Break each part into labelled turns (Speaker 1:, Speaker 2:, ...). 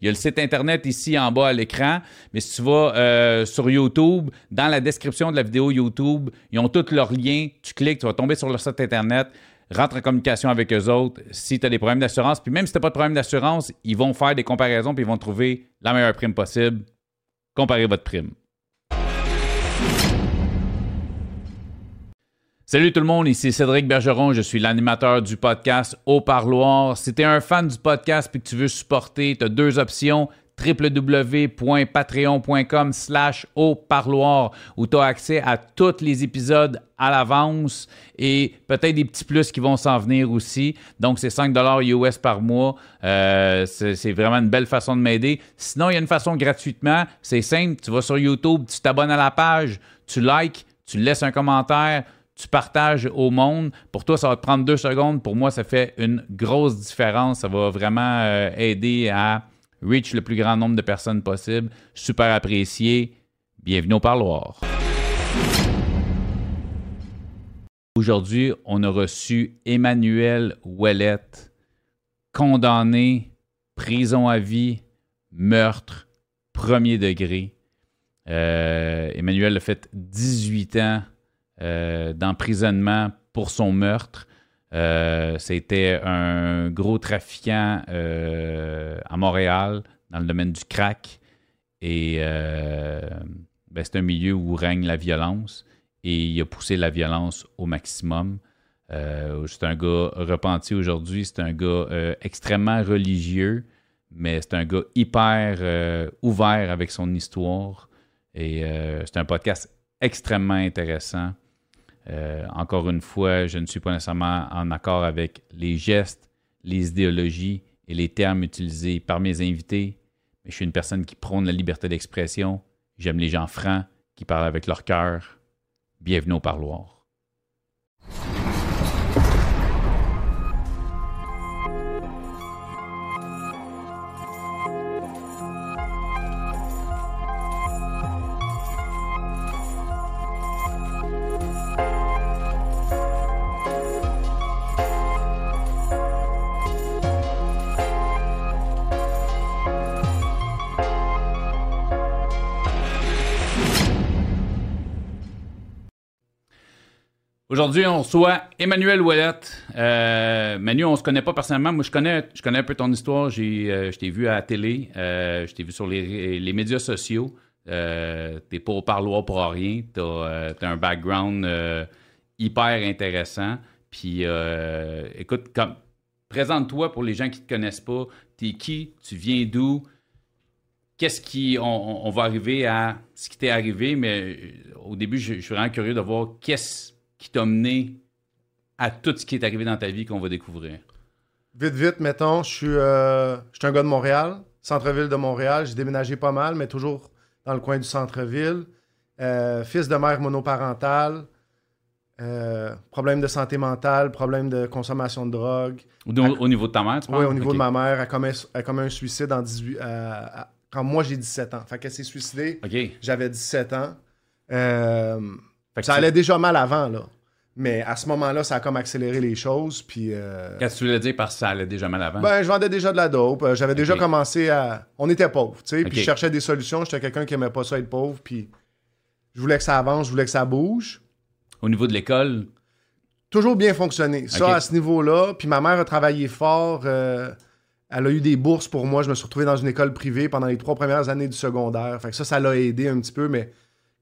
Speaker 1: Il y a le site Internet ici en bas à l'écran, mais si tu vas euh, sur YouTube, dans la description de la vidéo YouTube, ils ont tous leurs liens. Tu cliques, tu vas tomber sur leur site Internet, rentre en communication avec eux autres si tu as des problèmes d'assurance. Puis même si tu n'as pas de problème d'assurance, ils vont faire des comparaisons puis ils vont trouver la meilleure prime possible. Comparez votre prime. Salut tout le monde, ici Cédric Bergeron, je suis l'animateur du podcast Au Parloir. Si tu es un fan du podcast et que tu veux supporter, tu as deux options www.patreon.com slash au parloir où tu as accès à tous les épisodes à l'avance et peut-être des petits plus qui vont s'en venir aussi. Donc, c'est 5 US par mois. Euh, c'est c'est vraiment une belle façon de m'aider. Sinon, il y a une façon gratuitement. C'est simple. Tu vas sur YouTube, tu t'abonnes à la page, tu likes, tu laisses un commentaire, tu partages au monde. Pour toi, ça va te prendre deux secondes. Pour moi, ça fait une grosse différence. Ça va vraiment euh, aider à reach le plus grand nombre de personnes possible. Super apprécié. Bienvenue au parloir. Aujourd'hui, on a reçu Emmanuel Ouellette, condamné, prison à vie, meurtre, premier degré. Euh, Emmanuel a fait 18 ans euh, d'emprisonnement pour son meurtre. Euh, C'était un gros trafiquant euh, à Montréal dans le domaine du crack. Et ben, c'est un milieu où règne la violence. Et il a poussé la violence au maximum. C'est un gars repenti aujourd'hui. C'est un gars extrêmement religieux, mais c'est un gars hyper ouvert avec son histoire. Et c'est un podcast extrêmement intéressant. Euh, encore une fois, je ne suis pas nécessairement en accord avec les gestes, les idéologies et les termes utilisés par mes invités, mais je suis une personne qui prône la liberté d'expression. J'aime les gens francs qui parlent avec leur cœur. Bienvenue au parloir. Aujourd'hui, on reçoit Emmanuel Ouellette. Euh, Manu, on se connaît pas personnellement. Moi, je connais, je connais un peu ton histoire. J'ai, euh, je t'ai vu à la télé. euh, je t'ai vu sur les, les médias sociaux. Euh, t'es pas au parloir pour rien. T'as, t'as un background hyper intéressant. Puis, écoute, comme, présente-toi pour les gens qui te connaissent pas. T'es qui? Tu viens d'où? Qu'est-ce qui. On, va arriver à ce qui t'est arrivé, mais au début, je, je suis vraiment curieux de voir qu'est-ce qui t'a mené à tout ce qui est arrivé dans ta vie qu'on va découvrir?
Speaker 2: Vite, vite, mettons, je suis, euh, je suis un gars de Montréal, centre-ville de Montréal. J'ai déménagé pas mal, mais toujours dans le coin du centre-ville. Euh, fils de mère monoparentale. euh, problème de santé mentale, problème de consommation de drogue.
Speaker 1: Au, au niveau de ta mère, tu penses?
Speaker 2: Oui, au niveau de ma mère, elle commet, elle commet un suicide en 18, euh, à- quand moi j'ai 17 ans. Fait qu'elle s'est suicidée, j'avais 17 ans. Euh, ça allait déjà mal avant, là. Mais à ce moment-là, ça a comme accéléré les choses. Puis. euh,
Speaker 1: Qu'est-ce que tu voulais dire parce que ça allait déjà mal avant?
Speaker 2: Ben, je vendais déjà de la dope. Euh, J'avais déjà commencé à. On était pauvres, tu sais. Puis je cherchais des solutions. J'étais quelqu'un qui aimait pas ça être pauvre. Puis je voulais que ça avance, je voulais que ça bouge.
Speaker 1: Au niveau de l'école,
Speaker 2: Toujours bien fonctionné. Ça, à ce niveau-là. Puis ma mère a travaillé fort. euh, elle a eu des bourses pour moi. Je me suis retrouvé dans une école privée pendant les trois premières années du secondaire. Fait que ça, ça l'a aidé un petit peu. Mais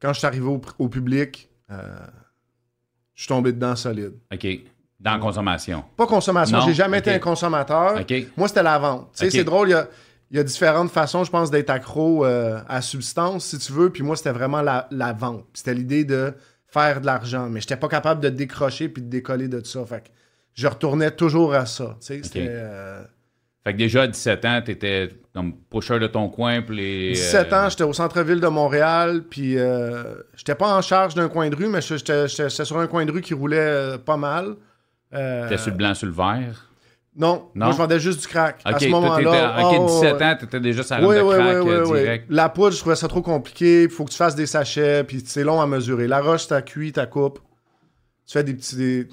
Speaker 2: quand je suis arrivé au, au public, je suis tombé dedans solide.
Speaker 1: OK. Dans la consommation.
Speaker 2: Pas consommation, j'ai jamais été un consommateur.
Speaker 1: OK.
Speaker 2: Moi, c'était la vente. Tu sais,
Speaker 1: Ok.
Speaker 2: c'est drôle, il y a, il y a différentes façons, je pense, d'être accro euh, à substance, si tu veux. Puis moi, c'était vraiment la, la vente. C'était l'idée de faire de l'argent. Mais j'étais pas capable de décrocher puis de décoller de ça. Fait que je retournais toujours à ça. Tu sais, c'était... euh,
Speaker 1: Fait que déjà à 17 ans, t'étais comme pusher de ton coin, puis les.
Speaker 2: 17
Speaker 1: euh,
Speaker 2: ans, j'étais au centre-ville de Montréal, puis euh, j'étais pas en charge d'un coin de rue, mais j'étais sur un coin de rue qui roulait euh, pas mal.
Speaker 1: T'étais sur le blanc, sur le vert?
Speaker 2: Non,
Speaker 1: Non?
Speaker 2: moi je vendais juste du crack. À ce moment-là.
Speaker 1: t'étais- ok,
Speaker 2: oh,
Speaker 1: 17
Speaker 2: ouais.
Speaker 1: ans, t'étais déjà sur la
Speaker 2: Oui,
Speaker 1: de
Speaker 2: oui,
Speaker 1: crack
Speaker 2: oui,
Speaker 1: euh,
Speaker 2: oui, oui.
Speaker 1: direct.
Speaker 2: La poudre, je trouvais ça trop compliqué. Il faut que tu fasses des sachets, puis c'est long à mesurer. La roche, t'as cuit, t'as coupe. Tu fais des petits. des-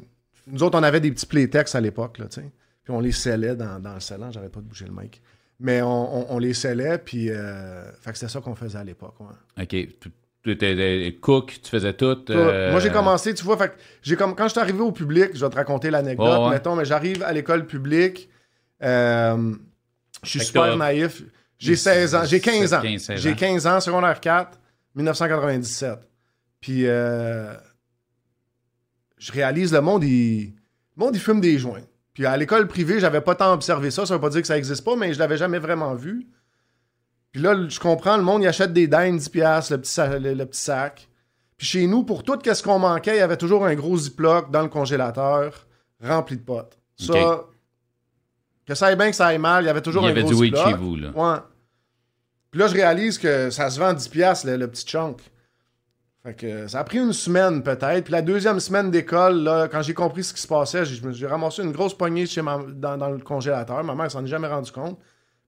Speaker 2: Nous autres, on avait des petits playtex à l'époque, là, tu sais. Puis on les scellait dans, dans le scellant. J'arrête pas de bouger le mic. Mais on, on- on les scellait, puis. euh, Fait que c'était ça qu'on faisait à l'époque, ouais.
Speaker 1: Ok. Tu tu étais euh, cook, tu faisais tout. Euh,
Speaker 2: Moi, j'ai commencé, tu vois, fait que j'ai comme quand je suis arrivé au public, je vais te raconter l'anecdote,
Speaker 1: ouais.
Speaker 2: mettons, mais j'arrive à l'école publique, euh, je suis super naïf. J'ai 16 ans, j'ai 15 ans.
Speaker 1: 15, 16
Speaker 2: J'ai
Speaker 1: ans.
Speaker 2: 15 ans, secondaire 4, 1997. Puis je réalise le monde, il, le monde, il fume des joints. Puis à l'école privée, j'avais pas tant observé ça. Ça veut pas dire que ça existe pas, mais je l'avais jamais vraiment vu. Puis là, je comprends, le monde, il achète des dindes 10$, piastres, le petit, sa- le, le petit sac. Puis chez nous, pour tout ce qu'on manquait, il y avait toujours un gros ziploc dans le congélateur rempli de potes. Ça,
Speaker 1: Ok.
Speaker 2: que ça aille bien, que ça aille mal, il y avait toujours
Speaker 1: Il y
Speaker 2: un
Speaker 1: avait
Speaker 2: gros
Speaker 1: du weed
Speaker 2: ziploc.
Speaker 1: chez vous, là.
Speaker 2: Ouais. Puis là, je réalise que ça se vend 10$, piastres, le, le petit chunk. Ça a pris une semaine peut-être. Puis la deuxième semaine d'école, là, quand j'ai compris ce qui se passait, j'ai, ramassé une grosse poignée chez ma- dans, le congélateur. Ma mère s'en est jamais rendu compte.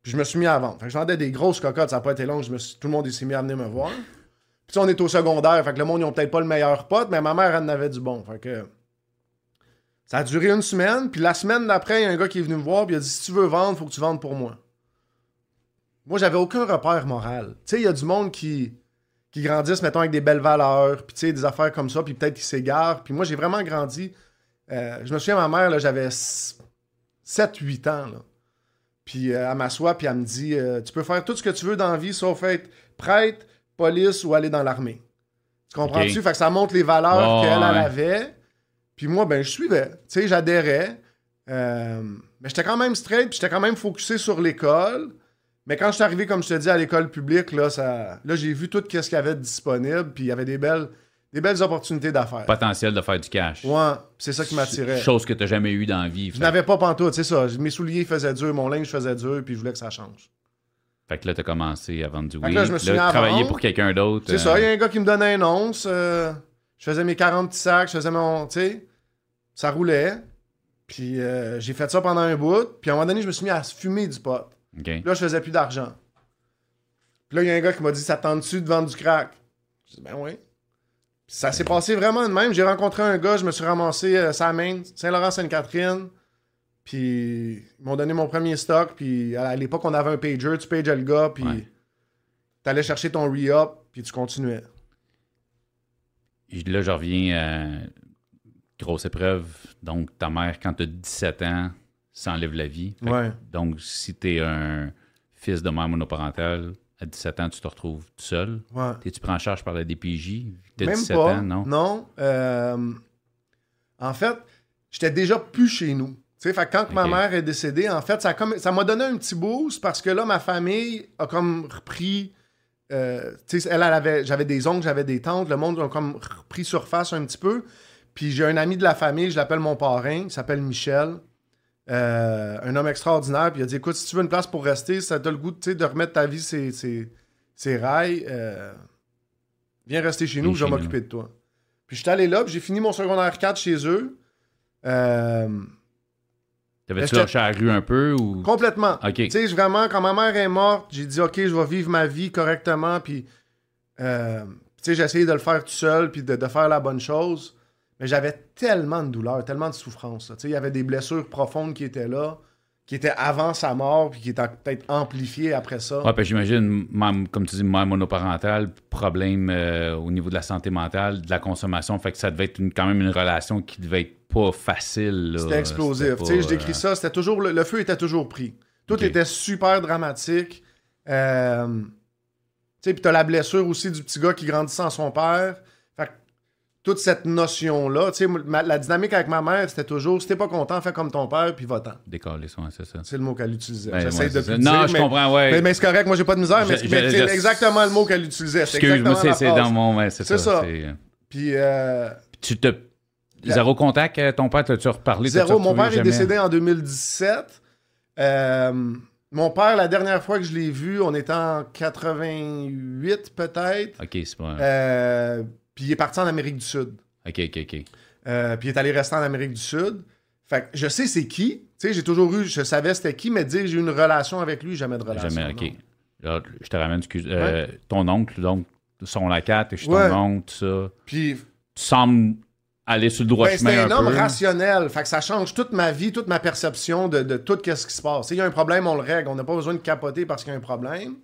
Speaker 2: Puis je me suis mis à vendre. Fait que je vendais des grosses cocottes, ça n'a pas été long. Tout le monde s'est mis à venir me voir. Puis on est au secondaire, fait que le monde, ils peut-être pas le meilleur pote, mais ma mère, elle en avait du bon. Fait que ça a duré une semaine. Puis la semaine d'après, il y a un gars qui est venu me voir, puis il a dit Si tu veux vendre, faut que tu vendes pour moi. Moi, j'avais aucun repère moral. Tu sais, il y a du monde qui, qui grandissent, mettons, avec des belles valeurs, puis tu sais, des affaires comme ça, puis peut-être qui s'égarent. Puis moi, j'ai vraiment grandi. euh, je me souviens, ma mère, là, j'avais 7-8 ans, là. Puis euh, elle m'assoit, puis elle me dit euh, Tu peux faire tout ce que tu veux dans la vie, sauf être prêtre, police ou aller dans l'armée. Tu comprends-tu? Fait que ça montre les valeurs qu'elle,
Speaker 1: ouais.
Speaker 2: avait. Puis moi, ben, je suivais. Tu sais, j'adhérais. Mais j'étais quand même straight, puis j'étais quand même focusé sur l'école. Mais quand je suis arrivé, comme je te dis, à l'école publique, là, ça, là j'ai vu tout ce qu'il y avait de disponible, puis il y avait des belles, des belles opportunités d'affaires.
Speaker 1: Potentiel de faire du cash.
Speaker 2: Ouais, puis c'est ça qui m'attirait.
Speaker 1: Chose que t'as jamais eu dans la vie.
Speaker 2: Je n'avais pas pantoute, c'est ça. Mes souliers faisaient dur, mon linge faisait dur, puis je voulais que ça change.
Speaker 1: fait que là, t'as commencé à vendre du weed.
Speaker 2: là, je me suis mis à
Speaker 1: travailler pour quelqu'un d'autre.
Speaker 2: C'est
Speaker 1: euh,
Speaker 2: ça, il y a un gars qui me donnait un once, euh, je faisais mes 40 petits sacs, je faisais mon, tu sais, ça roulait. Puis euh, j'ai fait ça pendant un bout, puis à un moment donné, je me suis mis à fumer du pot. Là, je faisais plus d'argent. Puis là, il y a un gars qui m'a dit Ça te tente-tu de vendre du crack? Je dis Ben oui. Puis ça s'est passé vraiment de même. J'ai rencontré un gars, je me suis ramassé euh, sa main, Saint-Laurent-Sainte-Catherine. Puis ils m'ont donné mon premier stock. Puis à à l'époque, on avait un pager, tu pages le gars, puis
Speaker 1: Ouais.
Speaker 2: t'allais chercher ton re-up, puis tu continuais.
Speaker 1: Là, je reviens à grosse épreuve. Donc, ta mère, quand tu as 17 ans, s'enlève la vie. Que-. Donc, si tu es un fils de mère monoparentale, à 17 ans, tu te retrouves tout seul.
Speaker 2: Ouais.
Speaker 1: T'es-tu pris en charge par la DPJ? T'as
Speaker 2: Même
Speaker 1: 17
Speaker 2: pas.
Speaker 1: ans, non?
Speaker 2: Non. euh, en fait, j'étais déjà plus chez nous. Tu sais, fait quand ma mère est décédée, en fait, ça ça m'a donné un petit boost parce que là, ma famille a comme repris. euh, tu sais, elle, elle avait, j'avais des oncles, j'avais des tantes, le monde a comme repris surface un petit peu. Puis j'ai un ami de la famille, je l'appelle mon parrain, il s'appelle Michel. Euh, un homme extraordinaire. Puis il a dit écoute, si tu veux une place pour rester, si ça t'a le goût de remettre ta vie ses, ses- ses rails, euh, viens rester chez nous, je vais m'occuper de toi. Puis je suis allé là, puis j'ai fini mon secondaire 4 chez eux. Euh,
Speaker 1: T'avais-tu lâché la rue un peu ou?
Speaker 2: complètement.
Speaker 1: OK.
Speaker 2: Tu sais, vraiment, quand ma mère est morte, j'ai dit, OK, je vais vivre ma vie correctement, puis, tu sais, j'ai essayé de le faire tout seul, puis de, de faire la bonne chose. Mais j'avais tellement de douleur, tellement de souffrance. il y avait des blessures profondes qui étaient là, qui étaient avant sa mort, puis qui étaient peut-être amplifiées après ça.
Speaker 1: Ouais, j'imagine, comme tu dis, mère monoparentale, problème euh, au niveau de la santé mentale, de la consommation. Fait que ça devait être une- quand même une relation qui devait être pas facile.
Speaker 2: C'était explosif.
Speaker 1: Pas,
Speaker 2: je décris
Speaker 1: euh,
Speaker 2: ça, c'était toujours. Le, le feu était toujours pris. Tout était super dramatique. Euh, tu sais, puis t'as la blessure aussi du petit gars qui grandit sans son père. Toute cette notion-là. Tu sais, la dynamique avec ma mère, c'était toujours si t'es pas content, fais comme ton père, puis va-t'en.
Speaker 1: Décoller, c'est ça.
Speaker 2: C'est le mot qu'elle utilisait.
Speaker 1: Ben,
Speaker 2: J'essaie
Speaker 1: ouais,
Speaker 2: de
Speaker 1: c'est
Speaker 2: plus
Speaker 1: ça.
Speaker 2: le
Speaker 1: Non,
Speaker 2: dire,
Speaker 1: je
Speaker 2: mais-
Speaker 1: comprends, ouais.
Speaker 2: Mais, mais c'est correct, moi j'ai pas de misère, mais,
Speaker 1: Je-
Speaker 2: mais
Speaker 1: je-
Speaker 2: c'est exactement le mot qu'elle utilisait.
Speaker 1: Excuse-moi, c'est dans mon. ouais, c'est ça.
Speaker 2: ça.
Speaker 1: euh,
Speaker 2: Puis euh,
Speaker 1: Tu te. Zéro contact, euh, ton père, t'as-tu reparlé?
Speaker 2: zéro, mon père est décédé en 2017. Euh, mon père, la dernière fois que je l'ai vu, on était en 88 peut-être.
Speaker 1: Ok, c'est pas.
Speaker 2: Euh, puis il est parti en Amérique du Sud.
Speaker 1: Ok, ok, ok.
Speaker 2: Euh, puis il est allé rester en Amérique du Sud. Fait que je sais c'est qui. Tu sais, j'ai toujours eu, je savais c'était qui, mais dire j'ai eu une relation avec lui, jamais de relation.
Speaker 1: Jamais, ok. Là, je te ramène, excuse. euh, Ton oncle, donc, son lacat, je suis
Speaker 2: Ouais.
Speaker 1: ton oncle, tout ça.
Speaker 2: Puis
Speaker 1: Tu sembles aller sur le droit
Speaker 2: ben,
Speaker 1: chemin
Speaker 2: c'est
Speaker 1: un,
Speaker 2: un homme
Speaker 1: peu.
Speaker 2: rationnel. Fait que ça change toute ma vie, toute ma perception de, de tout ce qui se passe. Il y a un problème, on le règle. On n'a pas besoin de capoter parce qu'il y a un problème.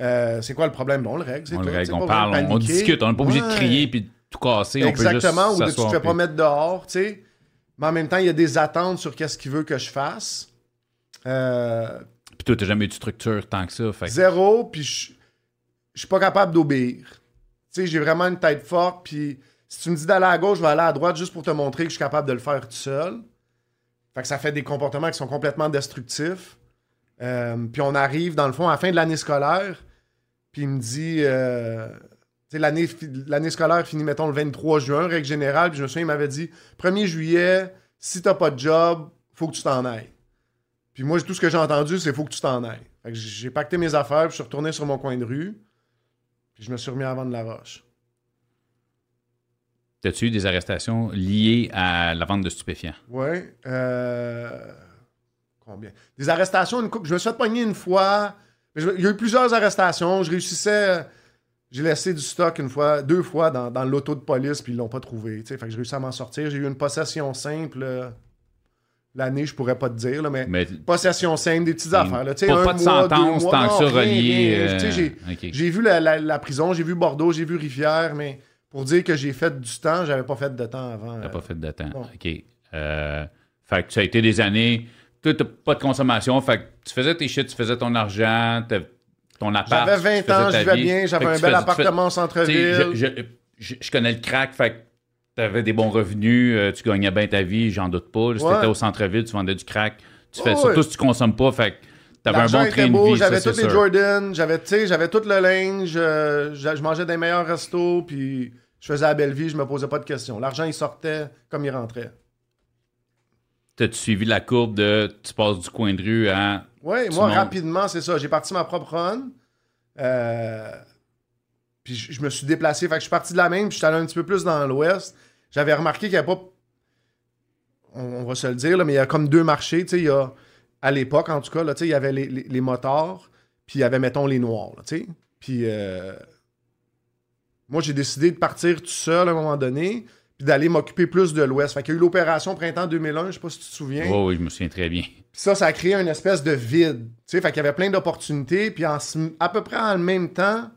Speaker 2: Euh, c'est quoi le problème? On le règle. c'est
Speaker 1: On
Speaker 2: tout.
Speaker 1: le règle, on parle,
Speaker 2: de
Speaker 1: on, discute. On n'est pas obligé de crier puis de tout casser.
Speaker 2: Exactement,
Speaker 1: on
Speaker 2: ou
Speaker 1: peut
Speaker 2: de
Speaker 1: juste
Speaker 2: tu te fais pas mettre dehors, tu sais. Mais en même temps, il y a des attentes sur qu'est-ce qu'il veut que je fasse. Euh,
Speaker 1: Puis toi, t'as jamais eu de structure tant que ça. Fait
Speaker 2: Zéro, puis je je suis pas capable d'obéir. Tu sais, j'ai vraiment une tête forte, puis si tu me dis d'aller à gauche, je vais aller à droite juste pour te montrer que je suis capable de le faire tout seul. Fait que ça fait des comportements qui sont complètement destructifs. Euh, puis on arrive, dans le fond, à la fin de l'année scolaire, puis il me dit... euh, l'année, l'année scolaire finit, mettons, le 23 juin, règle générale, puis je me souviens, il m'avait dit, 1er juillet, si t'as pas de job, faut que tu t'en ailles. Puis moi, tout ce que j'ai entendu, c'est faut que tu t'en ailles. Fait que j'ai pacté mes affaires, puis je suis retourné sur mon coin de rue. Puis je me suis remis à vendre la roche.
Speaker 1: T'as-tu eu des arrestations liées à la vente de stupéfiants?
Speaker 2: Ouais. Euh... Combien? Des arrestations, une coupe. Je me suis fait pogner une fois. Mais je- Il y a eu plusieurs arrestations. Je réussissais. J'ai laissé du stock une fois, deux fois dans, dans l'auto de police, puis ils l'ont pas trouvé. Fait que j'ai réussi à m'en sortir. J'ai eu une possession simple. euh, L'année, je pourrais pas te dire, là, mais
Speaker 1: Mais
Speaker 2: possession simple, des petites affaires. Là,
Speaker 1: pas,
Speaker 2: un
Speaker 1: pas de
Speaker 2: mois,
Speaker 1: sentence
Speaker 2: mois,
Speaker 1: tant que ça relié. euh,
Speaker 2: j'ai- vu la, la- la prison, j'ai vu Bordeaux, j'ai vu Rivière, mais pour dire que j'ai fait du temps, j'avais pas fait de temps avant.
Speaker 1: T'as
Speaker 2: euh,
Speaker 1: pas fait de temps. OK. Euh, fait que ça a été des années. Toi, t'as pas de consommation. Fait que tu faisais tes shit, tu faisais ton argent, ton appart.
Speaker 2: J'avais
Speaker 1: tu
Speaker 2: 20 ans, je vivais bien, j'avais un
Speaker 1: tu
Speaker 2: bel
Speaker 1: tu
Speaker 2: appartement au
Speaker 1: Tu
Speaker 2: centre-ville.
Speaker 1: je, je- je- je connais le crack, fait que t'avais des bons revenus, euh, tu gagnais bien ta vie, j'en doute pas. Si
Speaker 2: Ouais.
Speaker 1: t'étais au centre-ville, tu vendais du crack. Tu fais surtout
Speaker 2: ouais.
Speaker 1: si tu consommes pas, fait que t'avais un bon train de vie,
Speaker 2: j'avais tous les. Jordan, j'avais, tu sais, j'avais tout le linge, euh, je, je mangeais des meilleurs restos, puis je faisais la belle vie, je me posais pas de questions. L'argent, il sortait comme il rentrait.
Speaker 1: T'as-tu suivi la courbe de tu passes du coin de rue à.
Speaker 2: Oui, moi,
Speaker 1: montes?
Speaker 2: rapidement, c'est ça. J'ai parti ma propre run. Euh, puis je, je me suis déplacé. Fait que je suis parti de la même, puis je suis allé un petit peu plus dans l'ouest. J'avais remarqué qu'il n'y avait pas. On, on va se le dire, là, mais il y a comme deux marchés. Tu sais, il y a. À l'époque, en tout cas, là, il y avait les, les, les motards, puis il y avait, mettons, les noirs. là. Puis. euh, moi, j'ai décidé de partir tout seul à un moment donné, puis d'aller m'occuper plus de l'ouest. Fait qu'il y a eu l'opération Printemps 2001, je sais pas si tu te souviens.
Speaker 1: Oh, oui, je me souviens très bien.
Speaker 2: Puis ça, ça a créé une espèce de vide. Tu sais, fait qu'il y avait plein d'opportunités. Puis en à peu près en même temps,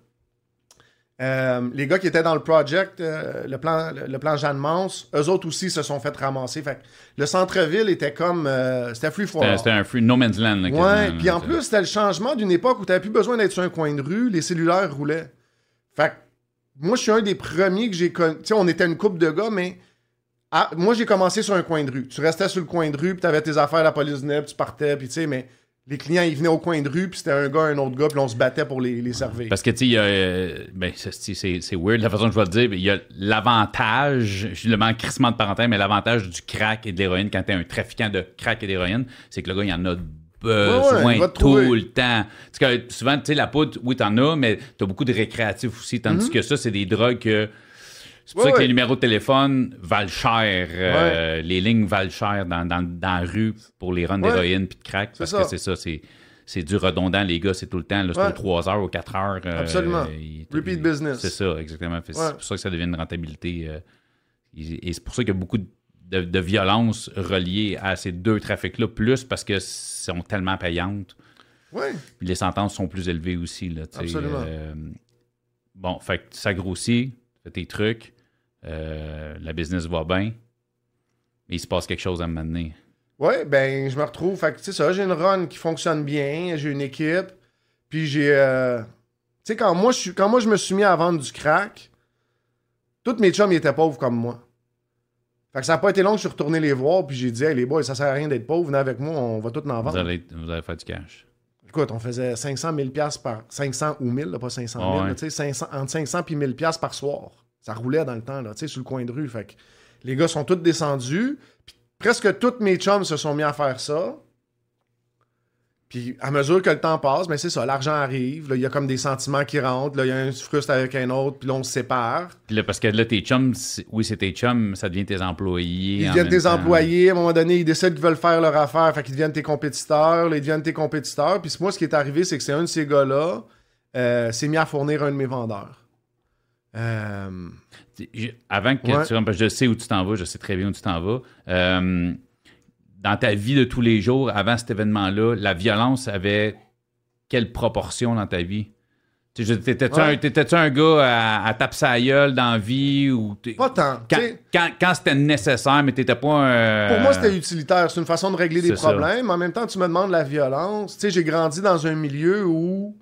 Speaker 2: euh, les gars qui étaient dans le project, euh, le plan, le, le plan Jeanne Mance, eux autres aussi se sont fait ramasser. Fait que le centre-ville était comme. euh, c'était free for
Speaker 1: C'était un free no man's land. là,
Speaker 2: Ouais, puis en plus, c'était le changement d'une époque où tu plus besoin d'être sur un coin de rue, les cellulaires roulaient. Fait que moi, je suis un des premiers que j'ai connu. Tu sais, on était une couple de gars, mais ah, moi, j'ai commencé sur un coin de rue. Tu restais sur le coin de rue, puis t'avais tes affaires, la police venait, puis tu partais, puis tu sais, mais les clients, ils venaient au coin de rue, puis c'était un gars, un autre gars, puis on se battait pour les, les servir.
Speaker 1: Parce que, tu sais, y euh, ben, c'est- weird la façon que je vais le dire, mais il y a l'avantage, je le en crissement de parenthèse, mais l'avantage du crack et de l'héroïne quand t'es un trafiquant de crack et d'héroïne, c'est que le gars, il en a
Speaker 2: Ouais, ouais, te
Speaker 1: tout le temps. Parce que souvent, tu sais, la poudre, oui, t'en as, mais t'as beaucoup de récréatifs aussi, tandis que ça, c'est des drogues que. C'est pour
Speaker 2: Mhm. Ouais,
Speaker 1: ça que les numéros de téléphone valent cher. euh, Les lignes valent cher dans, dans, dans la rue pour les runs d'héroïne puis de crack. Parce
Speaker 2: ça.
Speaker 1: que c'est ça, c'est. C'est du redondant, les gars, c'est tout le temps. là, C'est
Speaker 2: Ouais.
Speaker 1: aux 3 heures, aux 4 heures. euh,
Speaker 2: Absolument. Repeat business.
Speaker 1: C'est ça, exactement.
Speaker 2: Ouais.
Speaker 1: C'est pour ça que ça devient une rentabilité. euh, et c'est pour ça qu'il y a beaucoup de, de violences reliées à ces deux trafics-là, plus parce que sont tellement payantes. Puis les sentences sont plus élevées aussi. Là,
Speaker 2: Absolument.
Speaker 1: euh, bon, fait que ça grossit, fais tes trucs, euh, la business va bien, mais il se passe quelque chose à un moment donné.
Speaker 2: Ouais, ben, je me retrouve. Fait que, tu sais, ça, j'ai une run qui fonctionne bien, j'ai une équipe, puis j'ai. euh, Tu sais, quand moi, je quand moi, je me suis mis à vendre du crack, tous mes chums ils étaient pauvres comme moi. Fait que ça n'a pas été long que je suis retourné les voir, puis j'ai dit, hey les boys, ça sert à rien d'être pauvre, venez avec moi, on va tout en
Speaker 1: Vous
Speaker 2: vendre.
Speaker 1: allez, vous allez faire du cash.
Speaker 2: Écoute, on faisait 500 000 piastres par 500 ou 1000, là, pas 500 000,
Speaker 1: Ah ouais.
Speaker 2: là, tu sais, 500 entre 500 puis 1000 piastres par soir. Ça roulait dans le temps, là, tu sais, sur le coin de rue. Fait que les gars sont tous descendus. Puis presque tous mes chums se sont mis à faire ça. Puis à mesure que le temps passe, mais c'est ça, l'argent arrive. Il y a comme des sentiments qui rentrent. Il y a un qui se frustre avec un autre, puis là, on se sépare.
Speaker 1: Puis là, parce que là, tes chums, oui, c'est tes chums, ça devient tes employés.
Speaker 2: Ils
Speaker 1: en
Speaker 2: deviennent tes
Speaker 1: temps.
Speaker 2: employés. À un moment donné, ils décident qu'ils veulent faire leur affaire. Fait qu'ils deviennent tes compétiteurs. Là, ils deviennent tes compétiteurs. Puis moi, ce qui est arrivé, c'est que c'est un de ces gars-là euh, s'est mis à fournir un de mes vendeurs. Euh,
Speaker 1: Avant que
Speaker 2: Ouais.
Speaker 1: tu rentres, parce que je sais où tu t'en vas, je sais très bien où tu t'en vas. euh, dans ta vie de tous les jours, avant cet événement-là, la violence avait quelle proportion dans ta vie? T'étais-tu
Speaker 2: Ouais.
Speaker 1: un, gars à, à taper sa gueule dans la vie? Ou
Speaker 2: pas tant.
Speaker 1: quand, quand- quand c'était nécessaire, mais t'étais pas un.
Speaker 2: Pour moi, c'était utilitaire. C'est une façon de régler des
Speaker 1: ça.
Speaker 2: problèmes. En même temps, tu me demandes la violence. Tu sais, j'ai grandi dans un milieu où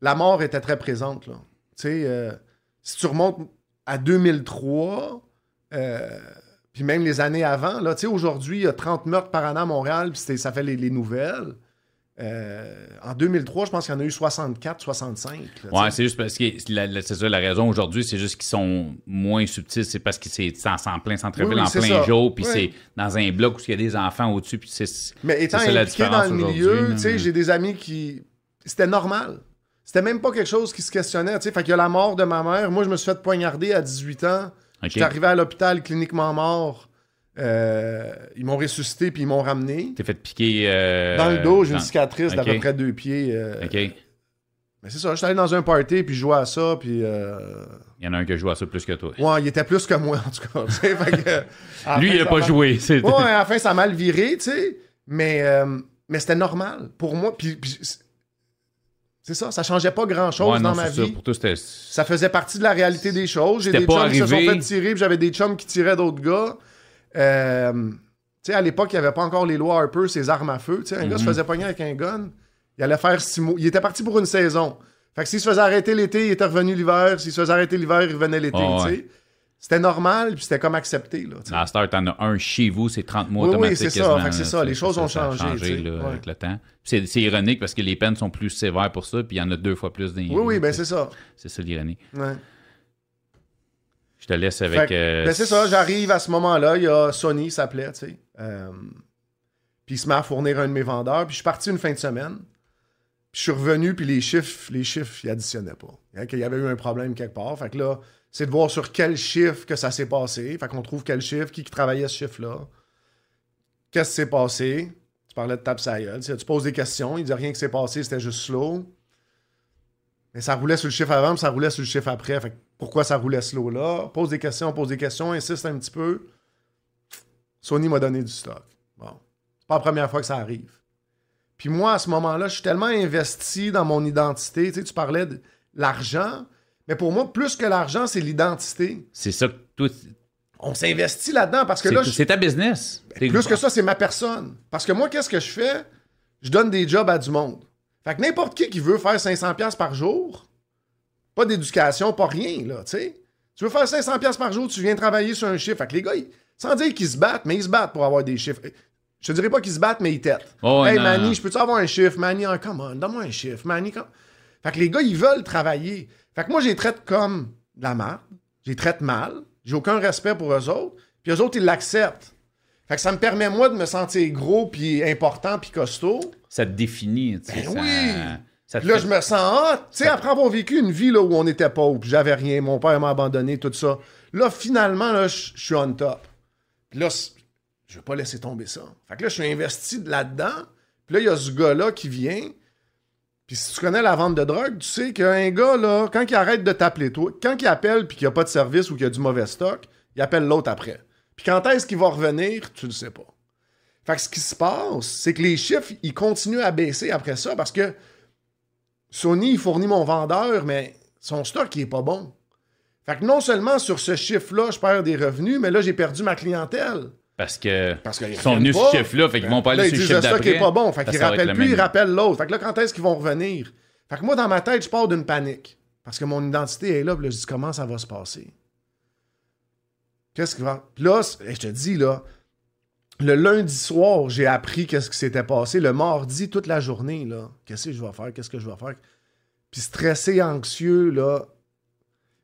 Speaker 2: la mort était très présente. Là. Tu sais, euh, si tu remontes à 2003, euh, puis même les années avant, là, tu sais, aujourd'hui, il y a 30 meurtres par an à Montréal, puis ça fait les, les nouvelles. Euh, en 2003, je pense qu'il y en a eu 64, 65. là,
Speaker 1: Ouais, c'est juste parce que c'est ça la raison aujourd'hui, c'est juste qu'ils sont moins subtils, c'est parce que c'est en, plein centre-ville,
Speaker 2: Oui, oui,
Speaker 1: en plein jour, puis
Speaker 2: Oui.
Speaker 1: c'est dans un bloc où il y a des enfants au-dessus, puis c'est
Speaker 2: Mais étant
Speaker 1: ça la
Speaker 2: impliqué dans le milieu, tu sais, j'ai des amis qui. C'était normal. C'était même pas quelque chose qui se questionnait. tu sais. Fait qu'il y a la mort de ma mère. Moi, je me suis fait poignarder à 18 ans.
Speaker 1: OK.
Speaker 2: J'étais arrivé à l'hôpital cliniquement mort. Euh, ils m'ont ressuscité puis ils m'ont ramené.
Speaker 1: T'es fait piquer. euh,
Speaker 2: Dans le dos, j'ai une cicatrice d'à peu près deux pieds. euh,
Speaker 1: OK.
Speaker 2: Mais c'est ça, j'étais allé dans un party puis je jouais à ça. Puis. euh,
Speaker 1: Il y en a un qui joue à ça plus que toi.
Speaker 2: Ouais, il était plus que moi, en tout cas. que,
Speaker 1: Lui,
Speaker 2: fin,
Speaker 1: il a pas joué.
Speaker 2: Ouais, à la fin, ça a mal viré, tu sais. Mais, euh, mais c'était normal pour moi. Puis, puis c'est- ça, ça changeait pas grand-chose
Speaker 1: Ouais, non,
Speaker 2: dans ma
Speaker 1: ça.
Speaker 2: vie.
Speaker 1: Pour toi, c'était.
Speaker 2: Ça faisait partie de la réalité des choses. J'ai des chums qui se sont fait tirer, j'avais des chums qui tiraient d'autres gars. Euh, tu sais, à l'époque, il n'y avait pas encore les lois Harper, ces armes à feu. Tu sais, un gars se
Speaker 1: Mhm.
Speaker 2: faisait pogner avec un gun. Il allait faire six mois. Il était parti pour une saison. Fait que s'il se faisait arrêter l'été, il était revenu l'hiver. S'il se faisait arrêter l'hiver, il revenait l'été.
Speaker 1: Ah ouais.
Speaker 2: C'était normal, puis c'était comme accepté. Là, tu sais.
Speaker 1: À cette heure, t'en as un chez vous, c'est 30 mois
Speaker 2: Oui, oui, c'est ça. c'est ça, les choses ont
Speaker 1: ça
Speaker 2: changé,
Speaker 1: là,
Speaker 2: Ouais.
Speaker 1: avec le temps. C'est c'est ironique parce que les peines sont plus sévères pour ça, puis il y en a deux fois plus dans les
Speaker 2: Oui, oui, ben c'est ça.
Speaker 1: C'est ça l'ironie.
Speaker 2: Ouais.
Speaker 1: Je te laisse avec. euh,
Speaker 2: ben c'est ça, j'arrive à ce moment-là, il y a Sony, il s'appelait, tu sais. Euh, puis il se met à fournir un de mes vendeurs, puis je suis parti une fin de semaine. Puis je suis revenu, puis les chiffres, les chiffres, ils additionnaient pas. Qu'il y avait eu un problème quelque part. Fait que là, c'est de voir sur quel chiffre que ça s'est passé. Fait qu'on trouve quel chiffre, qui, travaillait ce chiffre-là. Qu'est-ce qui s'est passé? Tu parlais de tape tu poses des questions, il dit rien qui s'est passé, c'était juste slow. Mais ça roulait sur le chiffre avant, puis ça roulait sur le chiffre après. Fait que pourquoi ça roulait slow là? Pose des questions, pose des questions, insiste un petit peu. Sony m'a donné du stock. Bon. C'est pas la première fois que ça arrive. Puis moi, à ce moment-là, je suis tellement investi dans mon identité. Tu sais, tu parlais de l'argent. Mais pour moi, plus que l'argent, c'est l'identité.
Speaker 1: C'est ça que toi.
Speaker 2: On s'investit là-dedans parce que là,
Speaker 1: c'est ta business. T'es-
Speaker 2: plus que ça, c'est ma personne. Parce que moi, qu'est-ce que je fais? Je donne des jobs à du monde. Fait que n'importe qui qui veut faire 500$ piastres par jour, pas d'éducation, pas rien, là, tu sais. Tu veux faire 500$ piastres par jour, tu viens travailler sur un chiffre. Fait que les gars, ils- sans dire qu'ils se battent, mais ils se battent pour avoir des chiffres. Je te dirais pas qu'ils se battent, mais ils têtent.
Speaker 1: Oh,
Speaker 2: hey,
Speaker 1: non,
Speaker 2: Manny,
Speaker 1: non.
Speaker 2: je peux-tu avoir un chiffre? Manny, oh, come on, donne-moi un chiffre. Manny, come... Fait que les gars, ils veulent travailler. Fait que moi, je les traite comme de la merde. Je les traite mal. J'ai aucun respect pour eux autres. Puis eux autres, ils l'acceptent. Fait que ça me permet, moi, de me sentir gros, puis important, puis costaud.
Speaker 1: Ça te définit. tu sais,
Speaker 2: Ben
Speaker 1: ça-
Speaker 2: oui.
Speaker 1: ça te
Speaker 2: Puis là,
Speaker 1: fait-
Speaker 2: je me sens hot. Tu sais, après avoir vécu une vie là, où on était pauvre, puis j'avais rien, mon père m'a abandonné, tout ça. Là, finalement, là, je suis on top. Puis là, je vais pas laisser tomber ça. Fait que là, je suis investi là-dedans. Puis là, il y a ce gars-là qui vient. Puis si tu connais la vente de drogue, tu sais qu'un gars, là, quand il arrête de t'appeler, toi, quand il appelle puis qu'il n'y a pas de service ou qu'il y a du mauvais stock, il appelle l'autre après. Puis quand est-ce qu'il va revenir, tu le sais pas. Fait que ce qui se passe, c'est que les chiffres, ils continuent à baisser après ça parce que Sony, fournit mon vendeur, mais son stock, il est pas bon. Fait que non seulement sur ce chiffre-là, je perds des revenus, mais là, j'ai perdu ma clientèle.
Speaker 1: Parce que.
Speaker 2: Parce qu'ils
Speaker 1: Ils sont venus
Speaker 2: pas.
Speaker 1: ce chiffre-là, fait qu'ils vont pas
Speaker 2: Là,
Speaker 1: aller
Speaker 2: ils
Speaker 1: sur le chiffre d'après.
Speaker 2: est pas bon. Fait qu'ils rappellent
Speaker 1: le
Speaker 2: plus, ils rappellent l'autre. Fait que là, quand est-ce qu'ils vont revenir? Fait que moi, dans ma tête, je pars d'une panique. Parce que mon identité est là, puis là, je dis comment ça va se passer? Qu'est-ce qui va. Puis là, je te dis, là, le lundi soir, j'ai appris qu'est-ce qui s'était passé. Le mardi, toute la journée, là, qu'est-ce que je vais faire, qu'est-ce que je vais faire? Puis stressé, anxieux, là.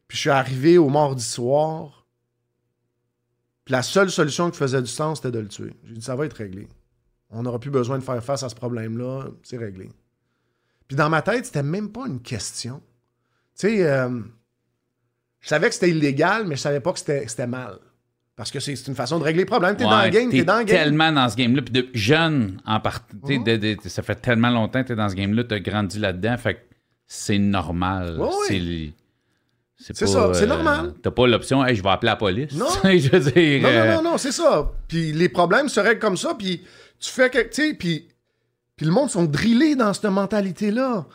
Speaker 2: Puis je suis arrivé au mardi soir. Puis la seule solution qui faisait du sens, c'était de le tuer. J'ai dit, ça va être réglé. On n'aura plus besoin de faire face à ce problème-là. C'est réglé. Puis dans ma tête, c'était même pas une question. Tu sais, euh, je savais que c'était illégal, mais je savais pas que c'était c'était mal. Parce que c'est c'est une façon de régler le problème. T'es dans le game, t'es dans le game.
Speaker 1: tellement dans ce game-là. Puis de jeune, en partie,
Speaker 2: Mhm.
Speaker 1: ça fait tellement longtemps que t'es dans ce game-là, t'as grandi là-dedans, fait que c'est normal.
Speaker 2: Ouais, ouais.
Speaker 1: C'est
Speaker 2: ça, c'est
Speaker 1: euh,
Speaker 2: normal.
Speaker 1: T'as pas l'option, hey, je vais appeler la police.
Speaker 2: Non.
Speaker 1: je veux dire.
Speaker 2: Non,
Speaker 1: euh,
Speaker 2: non, non, non, c'est ça. Puis les problèmes se règlent comme ça, puis tu fais que, tu sais, puis, puis le monde sont drillés dans cette mentalité-là.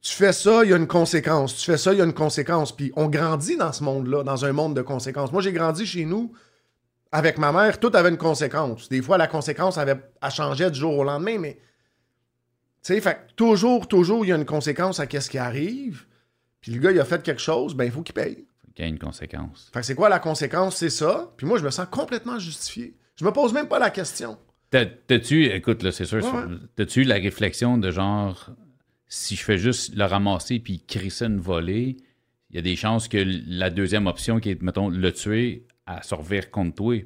Speaker 2: Tu fais ça, il y a une conséquence. Tu fais ça, il y a une conséquence. Puis on grandit dans ce monde-là, dans un monde de conséquences. Moi, j'ai grandi chez nous avec ma mère, tout avait une conséquence. Des fois, la conséquence avait, elle changeait du jour au lendemain, mais tu sais, fait toujours, toujours, il y a une conséquence à qu'est-ce qui arrive. Puis le gars, il a fait quelque chose, ben il faut qu'il paye.
Speaker 1: qu'il y a une conséquence.
Speaker 2: Fait que c'est quoi la conséquence? C'est ça. Puis moi, je me sens complètement justifié. Je me pose même pas la question.
Speaker 1: T'as- T'as-tu, écoute, là, c'est sûr,
Speaker 2: Ouais, ouais.
Speaker 1: t'as-tu eu la réflexion de genre, si je fais juste le ramasser puis crisser une volée, il y a des chances que la deuxième option, qui est, mettons, le tuer, à se revire contre toi?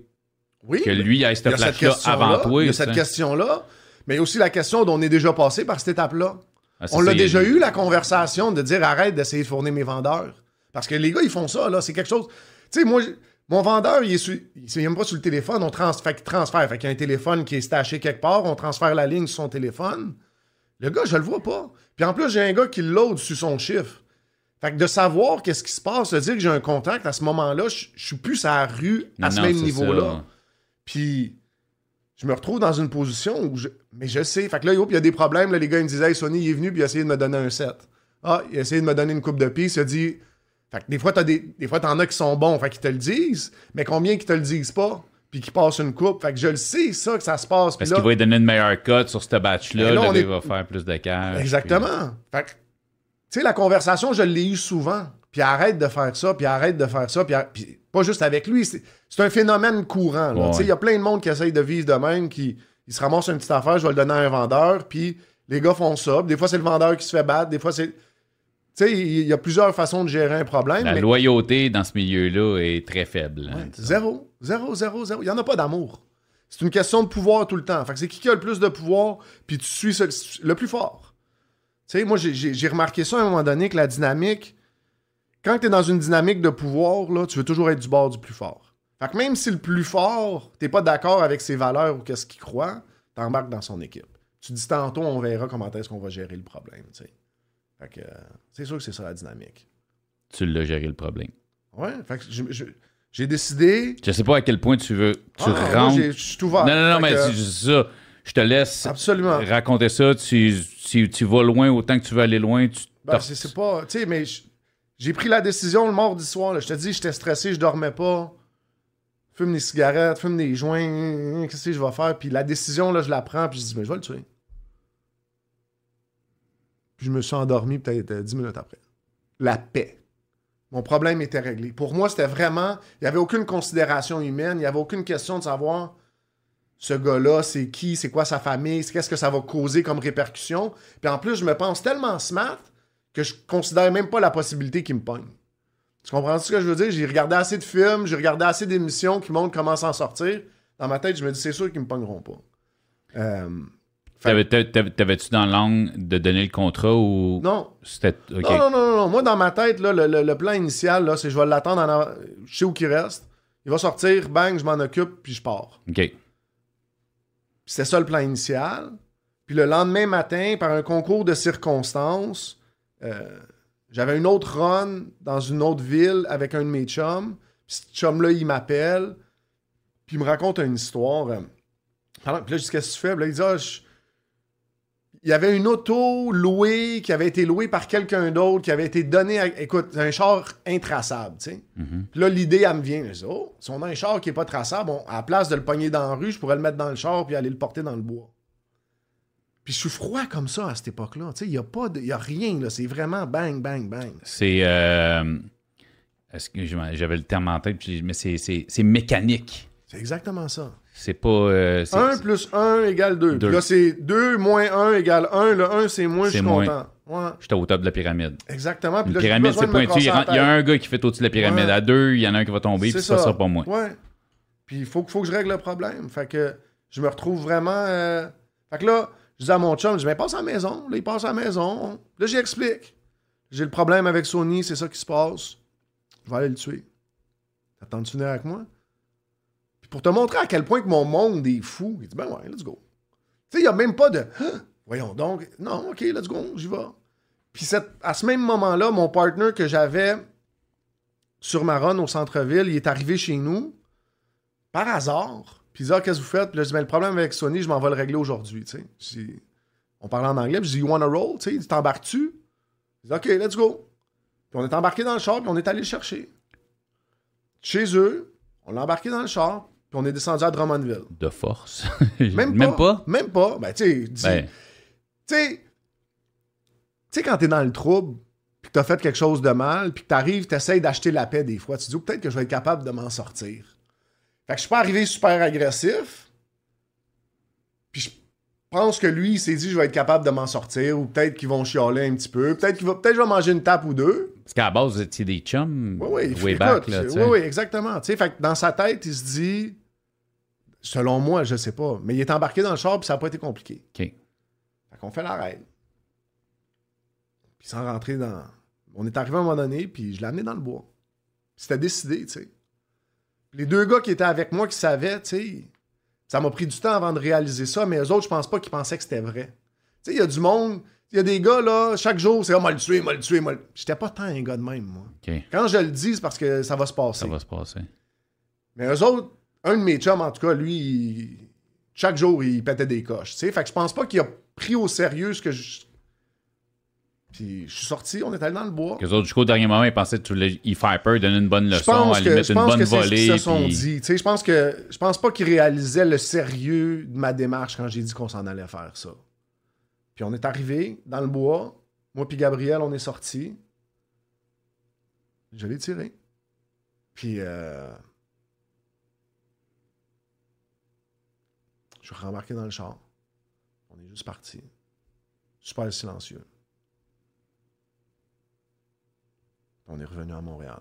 Speaker 2: Oui.
Speaker 1: Que lui ait
Speaker 2: il y
Speaker 1: cette
Speaker 2: a cette
Speaker 1: flash-là
Speaker 2: question-là.
Speaker 1: avant toi.
Speaker 2: Il y a cette question-là. Mais il y a aussi la question dont on est déjà passé par cette étape-là.
Speaker 1: Ah,
Speaker 2: On l'a déjà eu, la conversation de dire arrête d'essayer de fournir mes vendeurs. Parce que les gars, ils font ça, là. C'est quelque chose. Tu sais, moi, mon vendeur, il est, sur- il est même pas sur le téléphone. On trans... fait qu'il transfère. Fait qu'il y a un téléphone qui est staché quelque part. On transfère la ligne sur son téléphone. Le gars, je le vois pas. Puis en plus, j'ai un gars qui load sur son chiffre. Fait que de savoir qu'est-ce qui se passe, de dire que j'ai un contact à ce moment-là, je je suis plus à la rue à
Speaker 1: Non,
Speaker 2: ce
Speaker 1: non,
Speaker 2: même niveau-là. Puis je me retrouve dans une position où je. Mais je sais. Fait que là, il y a des problèmes. Là, les gars, ils me disaient, hey, Sony, il est venu, puis il a essayé de me donner un set. Ah, il a essayé de me donner une coupe de piste. Il a dit. Fait que des fois, t'as des, des fois, t'en as qui sont bons, fait qu'ils te le disent. Mais combien qui te le disent pas, puis qui passent une coupe. Fait que je le sais, ça, que ça se passe.
Speaker 1: Parce
Speaker 2: là-
Speaker 1: qu'il va lui donner une meilleure cote sur ce batch-là.
Speaker 2: Là, est-
Speaker 1: il va faire plus de cash.
Speaker 2: Exactement. Fait que, tu sais, la conversation, je l'ai eu souvent. Puis arrête de faire ça, puis arrête de faire ça, puis pas juste avec lui. C'est un phénomène courant.
Speaker 1: Ouais,
Speaker 2: Il y a plein de monde qui essaye de vivre de même, qui il se ramasse une petite affaire, je vais le donner à un vendeur, puis les gars font ça. Des fois, c'est le vendeur qui se fait battre, des fois, c'est. Tu sais, il y a plusieurs façons de gérer un problème.
Speaker 1: La
Speaker 2: mais-
Speaker 1: loyauté dans ce milieu-là est très faible. hein,
Speaker 2: Ouais, zéro, zéro, zéro, zéro. Il n'y en a pas d'amour. C'est une question de pouvoir tout le temps. Fait que c'est qui qui a le plus de pouvoir, puis tu suis le plus fort. Tu sais, moi, j'ai remarqué ça à un moment donné, que la dynamique, quand tu es dans une dynamique de pouvoir, là, tu veux toujours être du bord du plus fort. Fait que même si le plus fort, t'es pas d'accord avec ses valeurs ou qu'est-ce qu'il croit, t'embarques dans son équipe. Tu dis tantôt, on verra comment est-ce qu'on va gérer le problème. Fait que euh, c'est sûr que c'est ça la dynamique.
Speaker 1: Tu l'as géré le problème.
Speaker 2: Ouais, fait que j'ai décidé...
Speaker 1: Je sais pas à quel point tu veux. Tu
Speaker 2: Ah,
Speaker 1: rentres.
Speaker 2: je suis ouvert.
Speaker 1: Non, non, non, mais
Speaker 2: que-
Speaker 1: c'est ça. Je te laisse
Speaker 2: Absolument.
Speaker 1: raconter ça. Tu, tu, tu vas loin autant que tu veux aller loin. Tu
Speaker 2: Ben, c'est pas. Tu sais, mais j'ai pris la décision le mardi soir. Je te dis, j'étais stressé, je dormais pas. Fume des cigarettes, fume des joints. Qu'est-ce que je vais faire? Puis la décision, là, je la prends, puis je dis, mais je vais le tuer. Puis je me suis endormi peut-être euh, 10 minutes après. La paix. Mon problème était réglé. Pour moi, c'était vraiment. Il n'y avait aucune considération humaine. Il n'y avait aucune question de savoir ce gars-là, c'est qui, c'est quoi sa famille, qu'est-ce que ça va causer comme répercussion. Puis en plus, je me pense tellement smart que je considère même pas la possibilité qu'il me pogne. Tu comprends ce que je veux dire? J'ai regardé assez de films, j'ai regardé assez d'émissions qui montrent comment s'en sortir. Dans ma tête, je me dis, c'est sûr qu'ils me pogneront pas. Euh,
Speaker 1: T'avais- t'avais- T'avais-tu dans l'angle de donner le contrat ou
Speaker 2: non,
Speaker 1: c'était.
Speaker 2: Non, non, non, non. Moi, dans ma tête, là, le, le- le plan initial, c'est je vais l'attendre en avant- Je sais où qu'il reste. Il va sortir, bang, je m'en occupe, puis je pars.
Speaker 1: OK.
Speaker 2: C'était ça le plan initial. Puis le lendemain matin, par un concours de circonstances, euh, j'avais une autre run dans une autre ville avec un de mes chums. Puis ce chum-là, il m'appelle. Puis il me raconte une histoire. euh, Puis là, je dis, qu'est-ce que tu fais? Puis là, il dit, Ah, je- il y avait une auto louée qui avait été louée par quelqu'un d'autre, qui avait été donnée à... Écoute, c'est un char intraçable, tu sais.
Speaker 1: Mhm.
Speaker 2: Puis là, l'idée, elle me vient. Je dis, oh, si on a un char qui est pas traçable, on- à la place de le pogner dans la rue, je pourrais le mettre dans le char puis aller le porter dans le bois. Puis je suis froid comme ça à cette époque-là. Tu sais, il n'y a, pas de- y a rien, là. C'est vraiment bang, bang, bang.
Speaker 1: C'est. euh, Est-ce que j'avais le terme en tête, mais c'est- c'est c'est mécanique.
Speaker 2: C'est exactement ça.
Speaker 1: C'est pas. euh, c'est-
Speaker 2: 1 plus 1 égale 2.
Speaker 1: Deux.
Speaker 2: Là, c'est 2 moins 1 égale 1. Le 1, c'est moins, je suis
Speaker 1: moins.
Speaker 2: content. Ouais,
Speaker 1: J'étais au top de la pyramide.
Speaker 2: exactement. Puis j'ai
Speaker 1: pyramide, c'est pointu. Il y a
Speaker 2: la
Speaker 1: un gars qui fait au-dessus de la pyramide.
Speaker 2: Ouais.
Speaker 1: À deux, il y en a un qui va tomber, puis
Speaker 2: C'est
Speaker 1: ça sera pas moi.
Speaker 2: Ouais. Puis il faut, faut que je règle le problème. Fait que je me retrouve vraiment. euh, Fait que là, je dis à mon chum, je dis, ben, passe à la maison. Là, il passe à la maison. Là, j'explique. J'ai le problème avec Sony, c'est ça qui se passe. Je vais aller le tuer. T'attends-tu venir avec moi? Puis pour te montrer à quel point que mon monde est fou, il dit, ben ouais, let's go. Tu sais, il n'y a même pas de. Ah, Voyons donc. Non, ok, let's go, j'y vais. Puis à ce même moment-là, mon partner que j'avais sur ma run au centre-ville, il est arrivé chez nous par hasard. Puis il dit Ah, qu'est-ce que vous faites? Puis là, je dis Ben, le problème avec Sony, je m'en vais le régler aujourd'hui. On parlait en anglais, puis je dis You wanna roll? Tu sais, Il dit T'embarques-tu? Il dit Ok, let's go. Puis on est embarqué dans le char, puis on est allé le chercher. Chez eux, on l'a embarqué dans le char, puis on est descendu à Drummondville.
Speaker 1: De force.
Speaker 2: Même,
Speaker 1: Même pas?
Speaker 2: Même pas. Ben, tu sais, dis-
Speaker 1: Ben,
Speaker 2: tu sais, tu sais, quand t'es dans le trouble, puis que t'as fait quelque chose de mal, puis que t'arrives, t'essayes d'acheter la paix des fois, tu te dis, Oh, peut-être que je vais être capable de m'en sortir. Fait que je suis pas arrivé super agressif, puis je pense que lui, il s'est dit, je vais être capable de m'en sortir, ou peut-être qu'ils vont chialer un petit peu, peut-être qu'il va, peut-être je vais manger une tape ou deux.
Speaker 1: parce qu'à la base, vous étiez des chums.
Speaker 2: Oui, oui,
Speaker 1: way back, là,
Speaker 2: oui, oui, exactement. Fait que dans sa tête, il se dit, selon moi, je sais pas, mais il est embarqué dans le char, puis ça n'a pas été compliqué.
Speaker 1: OK.
Speaker 2: Fait qu'on fait la règle. Puis sans rentrer dans. On est arrivé à un moment donné, puis je l'ai amené dans le bois. C'était décidé, tu sais. Les deux gars qui étaient avec moi, qui savaient, tu sais, ça m'a pris du temps avant de réaliser ça, mais eux autres, je pense pas qu'ils pensaient que c'était vrai. Tu sais, il y a du monde, il y a des gars, là, chaque jour, c'est « Ah, m'a le tué, m'a le tué, m'a le... » J'étais pas tant un gars de même, moi. Quand je le dis, c'est parce que ça va se passer.
Speaker 1: Ça va se passer.
Speaker 2: Mais eux autres, un de mes chums, en tout cas, lui, il- chaque jour, il pétait des coches. Tu sais, fait que je pense pas qu'il a pris au sérieux ce que je. Puis je suis sorti, on est allé dans le bois.
Speaker 1: Les autres, jusqu'au dernier moment, ils pensaient que tu voulais y faire peur, donner une bonne
Speaker 2: Je
Speaker 1: leçon,
Speaker 2: pense
Speaker 1: à lui mettre
Speaker 2: je
Speaker 1: une
Speaker 2: pense
Speaker 1: bonne volée.
Speaker 2: qu'ils se sont
Speaker 1: puis-
Speaker 2: dit. Tu sais, je pense que je pense pas qu'ils réalisaient le sérieux de ma démarche quand j'ai dit qu'on s'en allait faire ça. Puis on est arrivé dans le bois. Moi puis Gabriel, on est sortis. Je l'ai tiré. Puis euh, je suis rembarqué dans le char. On est juste parti. Super silencieux. On est revenu à Montréal.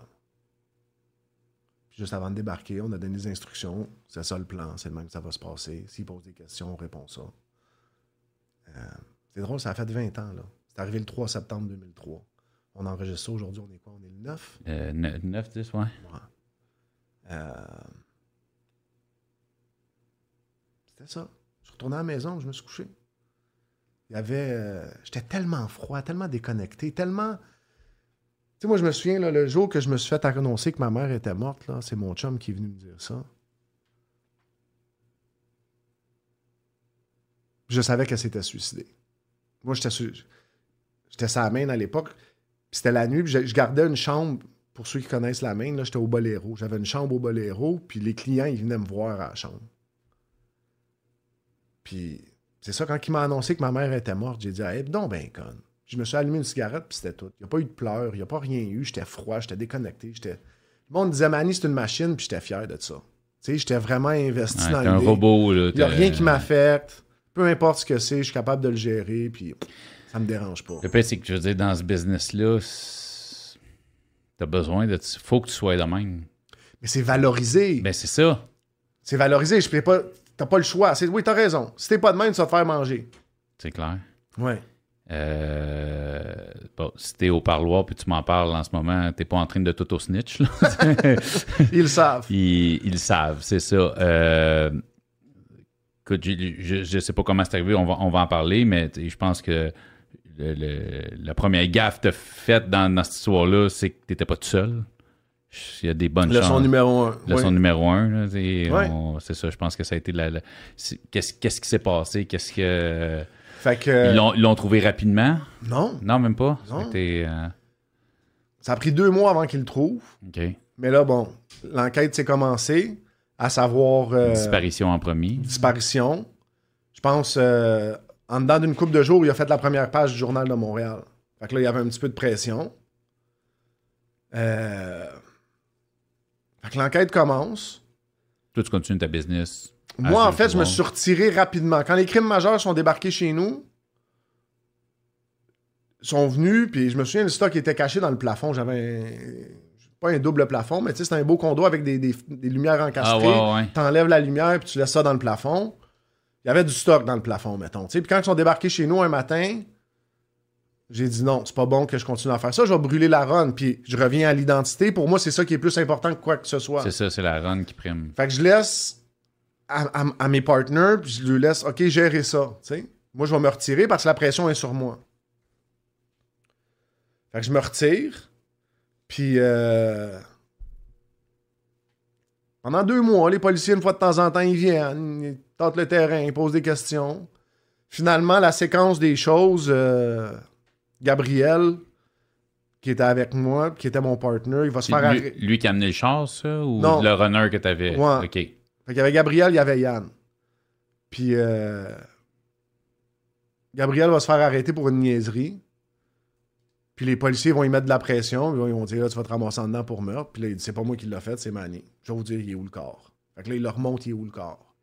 Speaker 2: Puis juste avant de débarquer, on a donné des instructions. C'est ça le plan, c'est le même que ça va se passer. S'ils posent des questions, on répond ça. Euh, c'est drôle, ça a fait 20 ans, là. C'est arrivé le 3 septembre 2003. On enregistre ça aujourd'hui, on est quoi? On est le 9?
Speaker 1: Euh, 9, 10, ouais.
Speaker 2: Ouais. Euh, C'était ça. Je suis retourné à la maison, je me suis couché. Il y avait. euh, J'étais tellement froid, tellement déconnecté, tellement. Tu sais, moi, je me souviens, le jour que je me suis fait annoncer que ma mère était morte, là, c'est mon chum qui est venu me dire ça. Je savais qu'elle s'était suicidée. Moi, j'étais sur... J'étais sur la main à l'époque. C'était la nuit, puis je, gardais une chambre. Pour ceux qui connaissent la main, là, j'étais au Boléro. J'avais une chambre au Boléro, puis les clients, ils venaient me voir à la chambre. Puis c'est ça, quand il m'a annoncé que ma mère était morte, j'ai dit, ah, donc ben conne. Je me suis allumé une cigarette, puis c'était tout. Il n'y a pas eu de pleurs, il n'y a pas rien eu. J'étais froid, j'étais déconnecté. J'étais... Le monde disait, Manny, c'est une machine, puis j'étais fier de ça. Tu sais, j'étais vraiment investi
Speaker 1: Ouais,
Speaker 2: dans
Speaker 1: t'es un
Speaker 2: l'idée.
Speaker 1: robot, là.
Speaker 2: Il n'y a rien qui m'affecte. Peu importe ce que c'est, je suis capable de le gérer, puis ça me dérange pas.
Speaker 1: Le pire, c'est que je veux dire, dans ce business-là, t'as besoin de. Faut que tu sois de même.
Speaker 2: Mais c'est valorisé.
Speaker 1: Ben, c'est ça.
Speaker 2: C'est valorisé. Je peux pas. T'as pas le choix. C'est... Oui, t'as raison. Si t'es pas de même, tu vas te faire manger.
Speaker 1: C'est clair.
Speaker 2: Ouais.
Speaker 1: Euh, bon, si t'es au parloir puis tu m'en parles en ce moment, t'es pas en train de tout au snitch. Là.
Speaker 2: Ils le savent.
Speaker 1: ils, ils le savent, c'est ça. Euh, écoute, je, je sais pas comment c'est arrivé, on va, on va en parler, mais je pense que le- le- la première gaffe que t'as faite dans, dans cette histoire-là, c'est que t'étais pas tout seul. Il y a des bonnes
Speaker 2: Leçon
Speaker 1: chances.
Speaker 2: numéro un.
Speaker 1: Leçon
Speaker 2: Oui.
Speaker 1: numéro un. là, c'est
Speaker 2: Ouais.
Speaker 1: on- c'est ça, je pense que ça a été la. la- qu'est-ce, qu'est-ce qui s'est passé? Qu'est-ce que.
Speaker 2: Fait que.
Speaker 1: Ils l'ont, trouvé rapidement?
Speaker 2: Non.
Speaker 1: Non, même pas?
Speaker 2: Non.
Speaker 1: Euh,
Speaker 2: Ça a pris deux mois avant qu'ils le trouvent.
Speaker 1: OK.
Speaker 2: Mais là, bon, l'enquête s'est commencée, à savoir. euh,
Speaker 1: Disparition en premier.
Speaker 2: disparition. Je pense, euh, en dedans d'une couple de jours, il a fait la première page du Journal de Montréal. Fait que là, il y avait un petit peu de pression. Fait que l'enquête commence.
Speaker 1: Toi, tu continues ta business.
Speaker 2: Moi,
Speaker 1: as
Speaker 2: en fait, je me suis retiré rapidement. Quand les crimes majeurs sont débarqués chez nous, ils sont venus, puis je me souviens, le stock était caché dans le plafond. J'avais un- pas un double plafond, mais tu sais, c'était un beau condo avec des, des- des lumières
Speaker 1: Ah,
Speaker 2: encastrées.
Speaker 1: ouais, ouais.
Speaker 2: T'enlèves la lumière, puis tu laisses ça dans le plafond. Il y avait du stock dans le plafond, mettons. Puis quand ils sont débarqués chez nous un matin, j'ai dit non, c'est pas bon que je continue à faire ça. Je vais brûler la run, puis je reviens à l'identité. Pour moi, c'est ça qui est plus important que quoi que ce soit.
Speaker 1: C'est ça, c'est la run qui prime.
Speaker 2: Fait que je laisse à, à- à mes partners, puis je lui laisse, OK, gérer ça. tu. Moi, je vais me retirer parce que la pression est sur moi. Fait que je me retire, puis euh, pendant deux mois, les policiers, une fois de temps en temps, ils viennent, ils tentent le terrain, ils posent des questions. Finalement, la séquence des choses, euh, Gabriel, qui était avec moi, qui était mon partner, il va se faire
Speaker 1: lui,
Speaker 2: arrêter.
Speaker 1: lui qui a amené le char, ça? Ou
Speaker 2: Non.
Speaker 1: le runner que t'avais?
Speaker 2: Ouais.
Speaker 1: OK.
Speaker 2: Fait qu'il y avait Gabriel, il y avait Yann. Puis euh, Gabriel va se faire arrêter pour une niaiserie. Puis les policiers vont y mettre de la pression. Ils vont dire là, tu vas te ramasser en dedans pour meurtre. Puis là, c'est pas moi qui l'a fait, c'est Manny. Je vais vous dire, il est où le corps. Fait que là, il leur remonte, il est où le corps.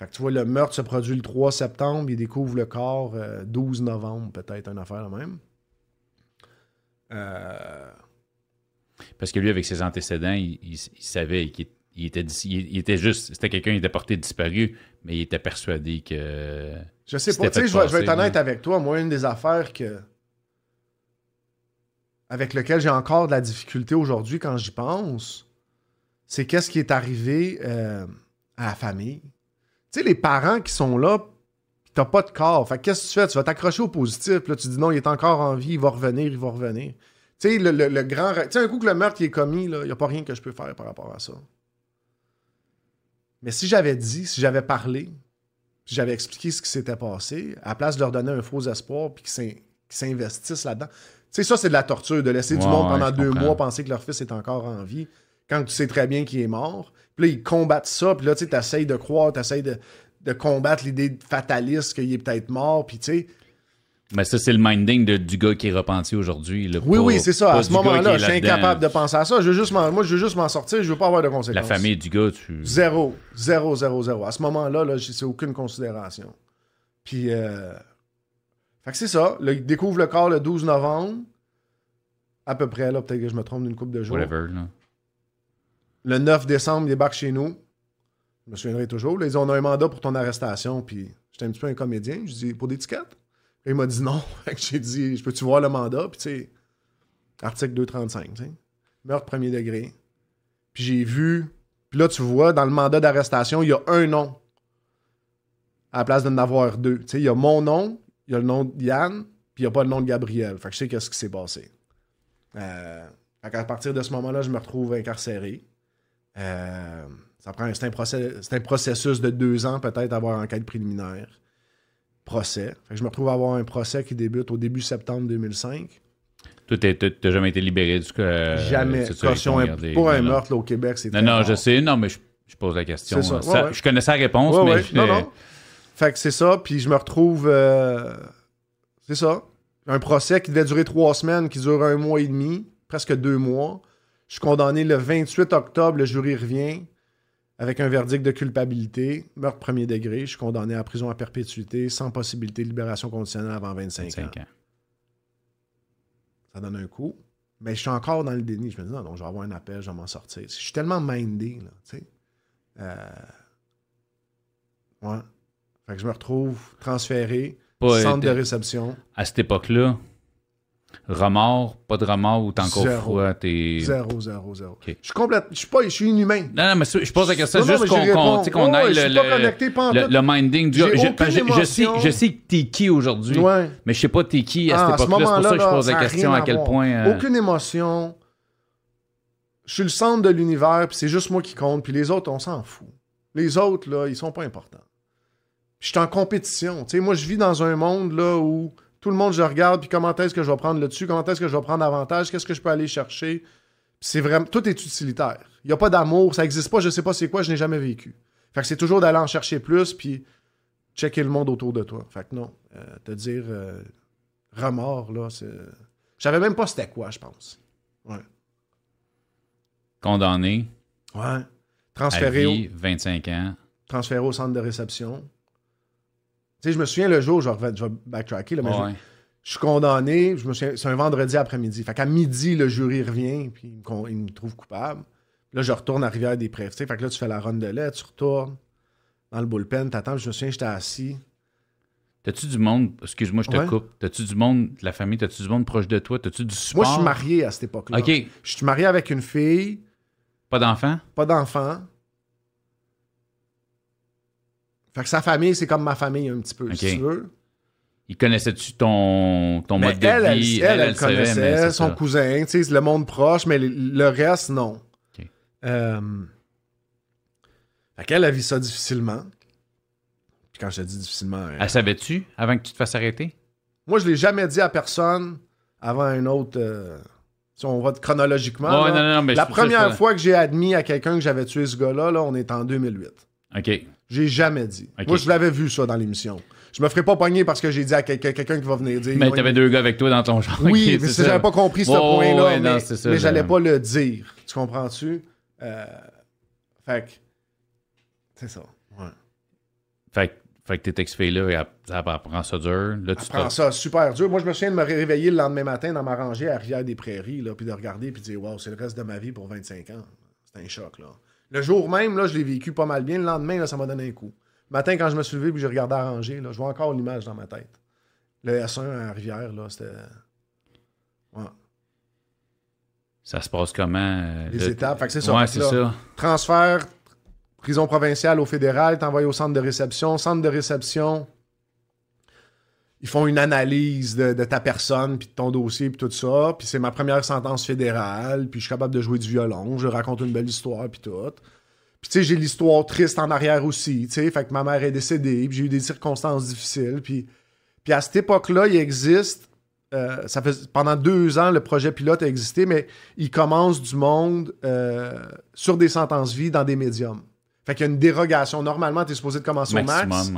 Speaker 2: Fait que tu vois, le meurtre se produit le 3 septembre, il découvre le corps euh, 12 novembre, peut-être, une affaire la même. Euh,
Speaker 1: Parce que lui, avec ses antécédents, il, savait qu'il il était, il, il était juste... C'était quelqu'un qui était porté disparu, mais il était persuadé que...
Speaker 2: Je sais pas. Tu sais, je vais, être honnête avec toi. Moi, une des affaires que. avec lequel j'ai encore de la difficulté aujourd'hui quand j'y pense, c'est qu'est-ce qui est arrivé euh, à la famille. Tu sais, les parents qui sont là, t'as pas de corps. Fait que qu'est-ce que tu fais? Tu vas t'accrocher au positif. Puis là, tu dis non, il est encore en vie, il va revenir, il va revenir. Tu sais, le, le- le grand. Tu sais, un coup que le meurtre qui est commis, il n'y a pas rien que je peux faire par rapport à ça. Mais si j'avais dit, si j'avais parlé, puis j'avais expliqué ce qui s'était passé, à la place de leur donner un faux espoir puis qu'ils s'in- qu'ils s'investissent là-dedans. Tu sais, ça, c'est de la torture, de laisser du monde pendant deux
Speaker 1: comprends.
Speaker 2: mois penser que leur fils est encore en vie, quand tu sais très bien qu'il est mort. Puis là, ils combattent ça, puis là, tu sais, t'essayes de croire, t'essayes de, de combattre l'idée fataliste qu'il est peut-être mort, puis tu sais...
Speaker 1: Mais ça, c'est le minding de- du gars qui est repenti aujourd'hui.
Speaker 2: Oui, oui, c'est ça. À ce moment-là, je suis incapable de penser à ça. Je veux juste moi, je veux juste m'en sortir, je veux pas avoir de conséquences.
Speaker 1: La famille du gars, tu...
Speaker 2: Zéro. Zéro, zéro, zéro. À ce moment-là, là, c'est aucune considération. Puis, euh... fait que c'est ça. Il découvre le corps le 12 novembre. À peu près, là, peut-être que je me trompe d'une coupe de jours.
Speaker 1: Whatever, là.
Speaker 2: Le 9 décembre, il débarque chez nous. Je me souviendrai toujours. Là, ils disent, on a un mandat pour ton arrestation. Puis, j'étais un petit peu un comédien. Je dis, pour des tickets? Il m'a dit non. J'ai dit, je peux-tu voir le mandat? Puis, tu sais, article 235, tu sais. Meurtre premier degré. Puis, j'ai vu. Puis là, tu vois, dans le mandat d'arrestation, il y a un nom. À la place d'en avoir deux. Tu sais, il y a mon nom, il y a le nom de Yann, puis il n'y a pas le nom de Gabriel. Fait que je sais qu'est-ce qui s'est passé. Euh, fait qu'à partir de ce moment-là, je me retrouve incarcéré. Euh, ça prend c'est un processus de deux ans, peut-être, avoir enquête préliminaire. Procès. Fait que je me retrouve à avoir un procès qui débute au début septembre 2005.
Speaker 1: Toi, t'as jamais été libéré du cas.
Speaker 2: Jamais. Caution imp-
Speaker 1: gardé.
Speaker 2: pour un meurtre là, au Québec, c'est
Speaker 1: Non, non,
Speaker 2: rare.
Speaker 1: je sais. Non, mais je, je pose la question.
Speaker 2: Ça, ouais, ouais.
Speaker 1: Je connaissais la réponse,
Speaker 2: Ouais,
Speaker 1: mais je-
Speaker 2: Non, non. Fait que c'est ça, puis je me retrouve. euh, c'est ça. Un procès qui devait durer trois semaines, qui dure un mois et demi, presque deux mois. Je suis condamné le 28 octobre, le jury revient avec un verdict de culpabilité, meurtre premier degré. Je suis condamné à prison à perpétuité sans possibilité de libération conditionnelle avant 25, ans.
Speaker 1: 25 ans.
Speaker 2: Ça donne un coup. Mais je suis encore dans le déni. Je me dis, non, non, je vais avoir un appel, je vais m'en sortir. Je suis tellement mindé, là, tu sais. Euh, Ouais. Fait que je me retrouve transféré,
Speaker 1: Pas,
Speaker 2: centre de réception,
Speaker 1: À cette époque-là, remords, pas de remords ou t'es encore
Speaker 2: Zéro.
Speaker 1: froid, t'es.
Speaker 2: zéro, zéro, zéro.
Speaker 1: Ok.
Speaker 2: Je suis complète, je suis pas, je suis inhumain.
Speaker 1: Non, non, mais je pose la question
Speaker 2: Non,
Speaker 1: juste qu'on aille le, le- le- minding du Je, je, je sais, je sais que t'es qui aujourd'hui,
Speaker 2: Ouais.
Speaker 1: mais je sais pas t'es qui à
Speaker 2: Ah,
Speaker 1: cette
Speaker 2: ce
Speaker 1: époque-là. C'est pour ça que je pose la question à quel point. euh,
Speaker 2: Aucune émotion. Je suis le centre de l'univers, puis c'est juste moi qui compte, puis les autres, on s'en fout. Les autres, là, ils sont pas importants. Je suis en compétition. Tu sais, moi, je vis dans un monde là où tout le monde, je regarde, puis comment est-ce que je vais prendre le dessus, comment est-ce que je vais prendre avantage, qu'est-ce que je peux aller chercher. C'est vraiment. Tout est utilitaire. Il n'y a pas d'amour, ça n'existe pas, je sais pas c'est quoi, je n'ai jamais vécu. Fait que c'est toujours d'aller en chercher plus, puis checker le monde autour de toi. Fait que non, euh, te dire euh, remords, là, c'est. Je savais même pas c'était quoi, je pense. Ouais.
Speaker 1: Condamné.
Speaker 2: Ouais.
Speaker 1: À
Speaker 2: Transféré, au,
Speaker 1: vie, 25 ans.
Speaker 2: transféré au centre de réception. Tu sais, je me souviens le jour, je vais, je vais backtracker, là, mais je-
Speaker 1: Ouais.
Speaker 2: je, suis condamné. Je me souviens, c'est un vendredi après-midi. Fait qu'à midi, le jury revient, puis il me, trouve coupable. Là, je retourne à sais, Fait que là, tu fais la run de lait, tu retournes dans le bullpen, t'attends. Je me souviens, j'étais assis.
Speaker 1: T'as-tu du monde, excuse-moi, je te
Speaker 2: Ouais.
Speaker 1: coupe. T'as-tu du monde de la famille, t'as-tu du monde proche de toi, t'as-tu du support?
Speaker 2: Moi, je suis marié à cette époque-là.
Speaker 1: OK.
Speaker 2: Je suis marié avec une fille,
Speaker 1: Pas d'enfant?
Speaker 2: pas d'enfant. Fait que sa famille, c'est comme ma famille un petit peu, si tu veux.
Speaker 1: Il connaissait-tu ton, ton
Speaker 2: Mais
Speaker 1: mode de
Speaker 2: elle, elle,
Speaker 1: vie?
Speaker 2: elle, elle
Speaker 1: savait,
Speaker 2: connaissait,
Speaker 1: c'est
Speaker 2: son
Speaker 1: ça.
Speaker 2: cousin, tu sais, le monde proche, mais le, reste, non.
Speaker 1: Ok.
Speaker 2: Euh, Fait qu'elle a vu ça difficilement. Puis quand je te dis difficilement, euh,
Speaker 1: Elle savait-tu avant que tu te fasses arrêter?
Speaker 2: moi, je l'ai jamais dit à personne avant un autre. euh, Si on va chronologiquement.
Speaker 1: Ouais,
Speaker 2: là.
Speaker 1: non, non, mais
Speaker 2: la première
Speaker 1: ça.
Speaker 2: fois que j'ai admis à quelqu'un que j'avais tué ce gars-là, là, on est en 2008.
Speaker 1: OK.
Speaker 2: J'ai jamais dit. Moi, je l'avais vu ça dans l'émission. Je me ferais pas pogner parce que j'ai dit à quelqu'un qui va venir dire.
Speaker 1: Mais t'avais deux gars avec toi dans ton genre.
Speaker 2: Oui,
Speaker 1: Ok,
Speaker 2: mais
Speaker 1: c'est
Speaker 2: j'avais pas compris ce point-là,
Speaker 1: ouais,
Speaker 2: mais,
Speaker 1: c'est
Speaker 2: mais j'allais pas le dire. Tu comprends-tu? Euh, Fait que. C'est ça. Ouais.
Speaker 1: Fait, que- fait que tes ex-filles-là, elle, elle prend ça dur. Là, tu
Speaker 2: ça super dur. Moi, je me souviens de me réveiller le lendemain matin dans ma rangée à Rivière-des-Prairies, là, puis de regarder, puis de dire, waouh, c'est le reste de ma vie pour 25 ans. C'était un choc, là. Le jour même, là, je l'ai vécu pas mal bien. Le lendemain, là, ça m'a donné un coup. Le matin, quand je me suis levé, puis j'ai regardé à rangée, là, je vois encore l'image dans ma tête. Le S1 à Rivière, là, c'était. Ouais.
Speaker 1: Ça se passe comment? euh,
Speaker 2: Les étapes. Fait que c'est ça.
Speaker 1: Ouais, c'est ça.
Speaker 2: transfert, prison provinciale au fédéral, t'envoies au centre de réception. Centre de réception, ils font une analyse de, ta personne, puis de ton dossier, puis tout ça. Puis c'est ma première sentence fédérale, puis je suis capable de jouer du violon, je raconte une belle histoire, puis tout. Puis tu sais, j'ai l'histoire triste en arrière aussi, tu sais, fait que ma mère est décédée, puis j'ai eu des circonstances difficiles, puis, à cette époque-là, il existe... euh, ça fait pendant deux ans le projet pilote a existé, mais il commence du monde euh, sur des sentences vie dans des médiums. Fait qu'il y a une dérogation. Normalement, tu es supposé de commencer au max.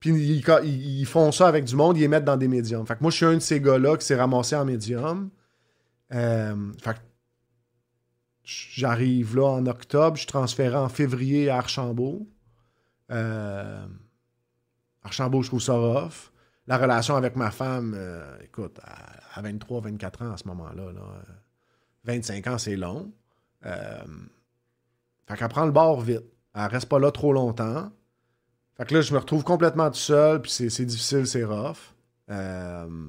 Speaker 2: Puis ils, font ça avec du monde, ils les mettent dans des médiums. Fait que moi, je suis un de ces gars-là qui s'est ramassé en médium. Euh, fait que j'arrive là en octobre, je suis transféré en février à Archambault. Euh, Archambault, je trouve ça rough. La relation avec ma femme, euh, écoute, à, 23, 24 ans à ce moment-là, là, euh, 25 ans, c'est long. Fait qu'elle prend le bord vite. Elle reste pas là trop longtemps. Fait que là, je me retrouve complètement tout seul, puis c'est c'est difficile, c'est rough. Euh,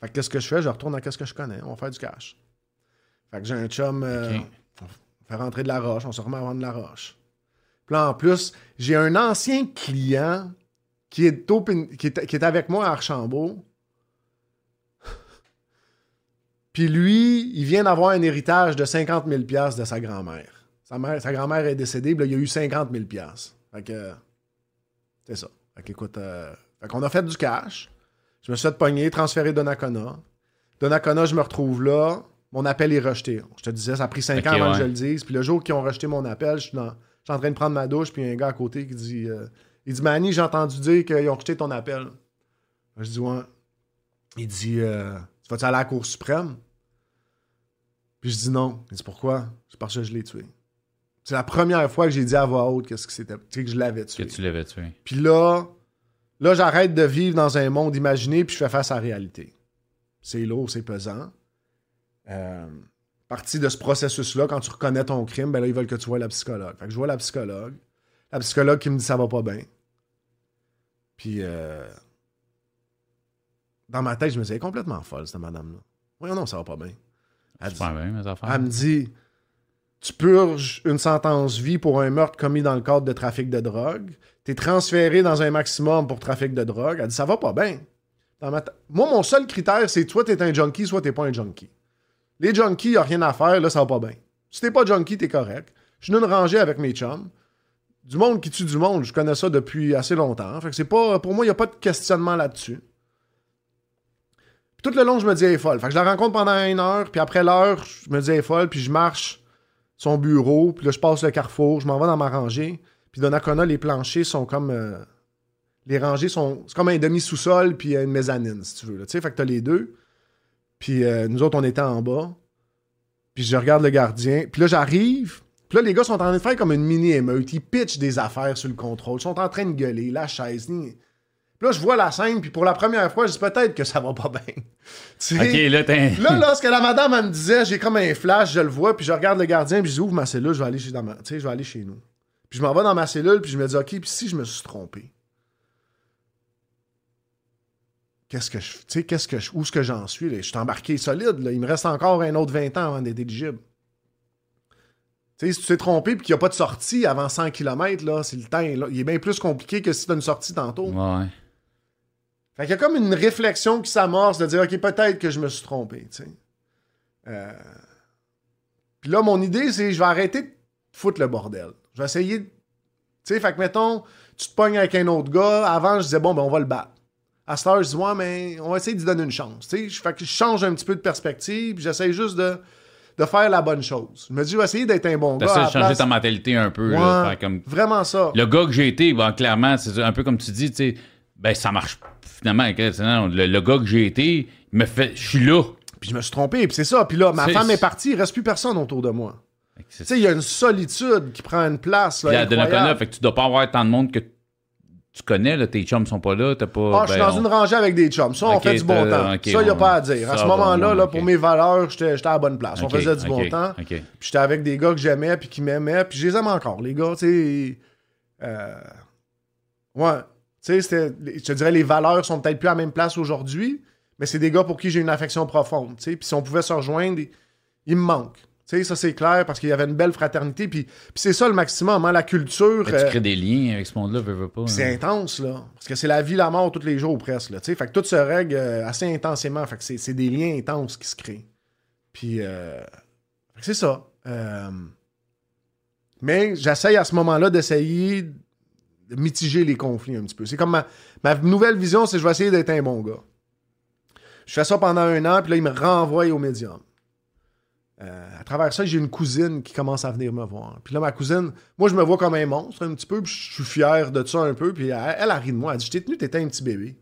Speaker 2: Fait que qu'est-ce que je fais? Je retourne à ce que je connais. On va faire du cash. Fait que j'ai un chum, euh,
Speaker 1: Ok.
Speaker 2: on fait rentrer de la roche, on se remet à vendre de la roche. Puis là, en plus, j'ai un ancien client qui est, open- qui est, qui est avec moi à Archambault. Puis lui, il vient d'avoir un héritage de 50 000 piastres de sa grand-mère. Sa, mère, sa grand-mère est décédée, puis là, il y a eu 50 000 piastres. Fait que... C'est ça. Fait qu'écoute... euh, fait qu'on a fait du cash. Je me suis fait pogner, transféré Donnacona. Donnacona, je me retrouve là. Mon appel est rejeté. Je te disais, ça a pris 5
Speaker 1: Ok,
Speaker 2: ans avant
Speaker 1: ouais.
Speaker 2: que je le dise. Puis le jour qu'ils ont rejeté mon appel, je suis, dans- je suis en train de prendre ma douche, puis il y a un gars à côté qui dit... euh, il dit, Manny, j'ai entendu dire qu'ils ont rejeté ton appel. Je dis, ouais. Il dit, euh, tu vas-tu aller à la Cour suprême? Puis je dis non. Il dit, pourquoi? C'est parce que je l'ai tué. C'est la première fois que j'ai dit à voix haute qu'est-ce que c'était. Tu sais, que je l'avais
Speaker 1: Que
Speaker 2: tué.
Speaker 1: tu l'avais tué.
Speaker 2: Puis là, là, j'arrête de vivre dans un monde imaginé, puis je fais face à la réalité. C'est lourd, c'est pesant. Euh, partie de ce processus-là, quand tu reconnais ton crime, ben là, ils veulent que tu vois la psychologue. Fait que je vois la psychologue. La psychologue qui me dit ça va pas bien. Puis, euh, dans ma tête, je me disais, complètement folle, cette madame-là. Oui, non, ça va pas bien. Elle dit-
Speaker 1: bien, mes affaires.
Speaker 2: elle me dit Tu purges une sentence vie pour un meurtre commis dans le cadre de trafic de drogue. Tu es transféré dans un maximum pour trafic de drogue. Elle dit Ça va pas bien. Moi, mon seul critère, c'est soit tu es un junkie, soit tu pas un junkie. Les junkies, il rien à faire, là, ça va pas bien. Si t'es pas junkie, t'es correct. Je suis une rangée avec mes chums. Du monde qui tue du monde, je connais ça depuis assez longtemps. Fait c'est pas. Pour moi, il n'y a pas de questionnement là-dessus. Tout le long, je me dis, elle est folle. Fait je la rencontre pendant une heure, puis après l'heure, je me dis, elle est folle, puis je marche son bureau, puis là, je passe le carrefour, je m'en vais dans ma rangée. Puis Donnacona, les planchers sont comme. euh, les rangées sont. C'est comme un demi-sous-sol, puis une mezzanine, si tu veux. Tu sais, fait que t'as les deux. Puis euh, nous autres, on était en bas. Puis je regarde le gardien. Puis là, j'arrive. Puis là, les gars sont en train de faire comme une mini-émeute. Ils pitchent des affaires sur le contrôle. Ils sont en train de gueuler, la chaise. Là, je vois la scène. Puis pour la première fois, je dis peut-être que ça va pas bien. Tu sais,
Speaker 1: Ok, là.
Speaker 2: Là, lorsque la madame, elle me disait, j'ai comme un flash, je le vois, puis je regarde le gardien, puis je dis, ouvre ma cellule, je vais aller chez, dans ma- je vais aller chez nous. Puis je m'en vais dans ma cellule, puis je me dis, OK, puis si je me suis trompé, qu'est-ce que je, tu sais, qu'est-ce que je, où est-ce que j'en suis, là? Je suis embarqué solide, là. Il me reste encore un autre 20 ans avant d'être éligible. Tu sais, si tu t'es trompé, puis qu'il n'y a pas de sortie avant 100 km, là, c'est le temps, là. Il est bien plus compliqué que si tu as une sortie tantôt.
Speaker 1: Ouais.
Speaker 2: Fait qu'il y a comme une réflexion qui s'amorce de dire, OK, peut-être que je me suis trompé, tu sais. Euh, Puis là, mon idée, c'est je vais arrêter de foutre le bordel. Je vais essayer de... Tu sais, fait que mettons, tu te pognes avec un autre gars. Avant, je disais, bon, ben, on va le battre. À cette heure, je dis, ouais, mais on va essayer de lui donner une chance. Tu sais, fait que je change un petit peu de perspective, j'essaie juste de, de faire la bonne chose. Je me dis, je vais essayer d'être un bon gars.
Speaker 1: T'essaies de changer
Speaker 2: place.
Speaker 1: ta mentalité un peu. là,
Speaker 2: Ouais,
Speaker 1: comme...
Speaker 2: Vraiment ça.
Speaker 1: Le gars que j'ai été, ben, clairement, c'est un peu comme tu dis, tu sais, ben, ça marche finalement. Non, le, le gars que j'ai été, il me fait. Je suis là.
Speaker 2: Puis je me suis trompé, puis c'est ça. Puis là, ma femme est partie, il reste plus personne autour de moi. Tu sais, il y a une solitude qui prend une place. Là,
Speaker 1: la- de
Speaker 2: incroyable.
Speaker 1: Donnacona, fait que tu dois pas avoir tant de monde que tu connais, là, tes chums sont pas là, t'as pas.
Speaker 2: Ah, je suis
Speaker 1: ben,
Speaker 2: dans
Speaker 1: on-
Speaker 2: une rangée avec des chums. Ça, on fait du bon temps. ça, il n'y a
Speaker 1: on-
Speaker 2: pas à dire. À
Speaker 1: ça
Speaker 2: ce moment-là, là, pour mes valeurs, j'étais à la bonne place. on faisait du bon temps. Puis j'étais avec des gars que j'aimais puis qui m'aimaient. Puis je les aime encore, les gars. Tu sais. euh, Ouais. Tu sais, c'était- je te dirais, les valeurs sont peut-être plus à la même place aujourd'hui, mais c'est des gars pour qui j'ai une affection profonde. tu sais. Puis si on pouvait se rejoindre, ils, ils me manquent. Tu sais, ça, c'est clair parce qu'il y avait une belle fraternité. Puis, puis c'est ça le maximum, hein, la culture.
Speaker 1: Tu
Speaker 2: euh,
Speaker 1: crées des liens avec ce monde-là, veux, veux pas.
Speaker 2: c'est
Speaker 1: hein.
Speaker 2: intense, là. Parce que c'est la vie, la mort tous les jours, presque. Là, tu sais. fait que tout se règle euh, assez intensément. Fait que c'est, des liens intenses qui se créent. Puis, euh, fait que c'est ça. Euh, mais j'essaye à ce moment-là d'essayer mitiger les conflits un petit peu. C'est comme ma, ma nouvelle vision, c'est je vais essayer d'être un bon gars. Je fais ça pendant un an, puis là, il me renvoie au médium. Euh, à travers ça, j'ai une cousine qui commence à venir me voir. Puis là, ma cousine, moi, je me vois comme un monstre un petit peu, puis je suis fier de ça un peu. Puis elle, elle, elle rit de moi. Elle dit Je t'ai tenu, t'étais un petit bébé.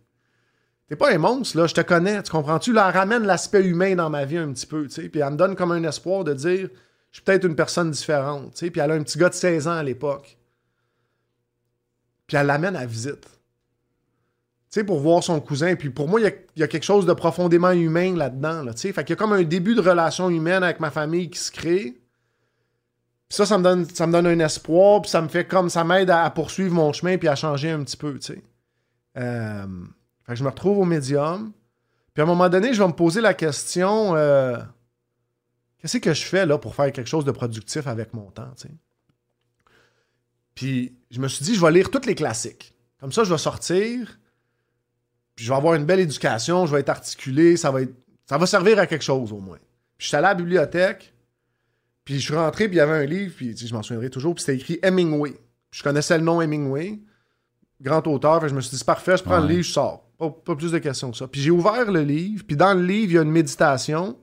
Speaker 2: T'es pas un monstre, là, je te connais, tu comprends-tu? Là, elle ramène l'aspect humain dans ma vie un petit peu, tu sais. Puis elle me donne comme un espoir de dire Je suis peut-être une personne différente, tu sais. Puis elle a un petit gars de 16 ans à l'époque. Puis elle l'amène à visite. Tu sais, pour voir son cousin. Puis pour moi, il y a, quelque chose de profondément humain là-dedans. Là, tu sais. fait qu'il y a comme un début de relation humaine avec ma famille qui se crée. Puis ça, ça me donne, ça me donne un espoir. Puis ça me fait comme, ça m'aide à, à poursuivre mon chemin puis à changer un petit peu, tu sais. Euh, fait que je me retrouve au médium. Puis à un moment donné, je vais me poser la question euh, qu'est-ce que je fais là pour faire quelque chose de productif avec mon temps, tu sais? Puis je me suis dit, je vais lire tous les classiques. Comme ça, je vais sortir, puis je vais avoir une belle éducation, je vais être articulé, ça va, être, ça va servir à quelque chose au moins. Puis je suis allé à la bibliothèque, puis je suis rentré, puis il y avait un livre, puis je m'en souviendrai toujours, puis c'était écrit Hemingway. Puis je connaissais le nom Hemingway, grand auteur, fait je me suis dit, c'est parfait, je prends le livre, je sors. Pas, pas plus de questions que ça. Puis j'ai ouvert le livre, puis dans le livre, il y a une méditation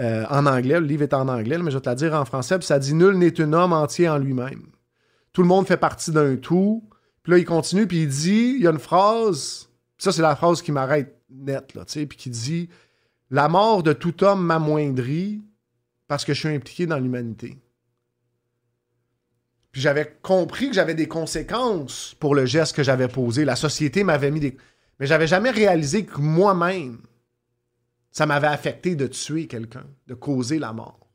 Speaker 2: euh, en anglais. Le livre est en anglais, mais je vais te la dire en français. Puis ça dit Nul n'est un homme entier en lui-même. Tout le monde fait partie d'un tout. Puis là, il continue, puis il dit il y a une phrase, ça, c'est la phrase qui m'arrête net, là, tu sais, puis qui dit La mort de tout homme m'amoindrit parce que je suis impliqué dans l'humanité. Puis j'avais compris que j'avais des conséquences pour le geste que j'avais posé. La société m'avait mis des. Mais j'avais jamais réalisé que moi-même, ça m'avait affecté de tuer quelqu'un, de causer la mort.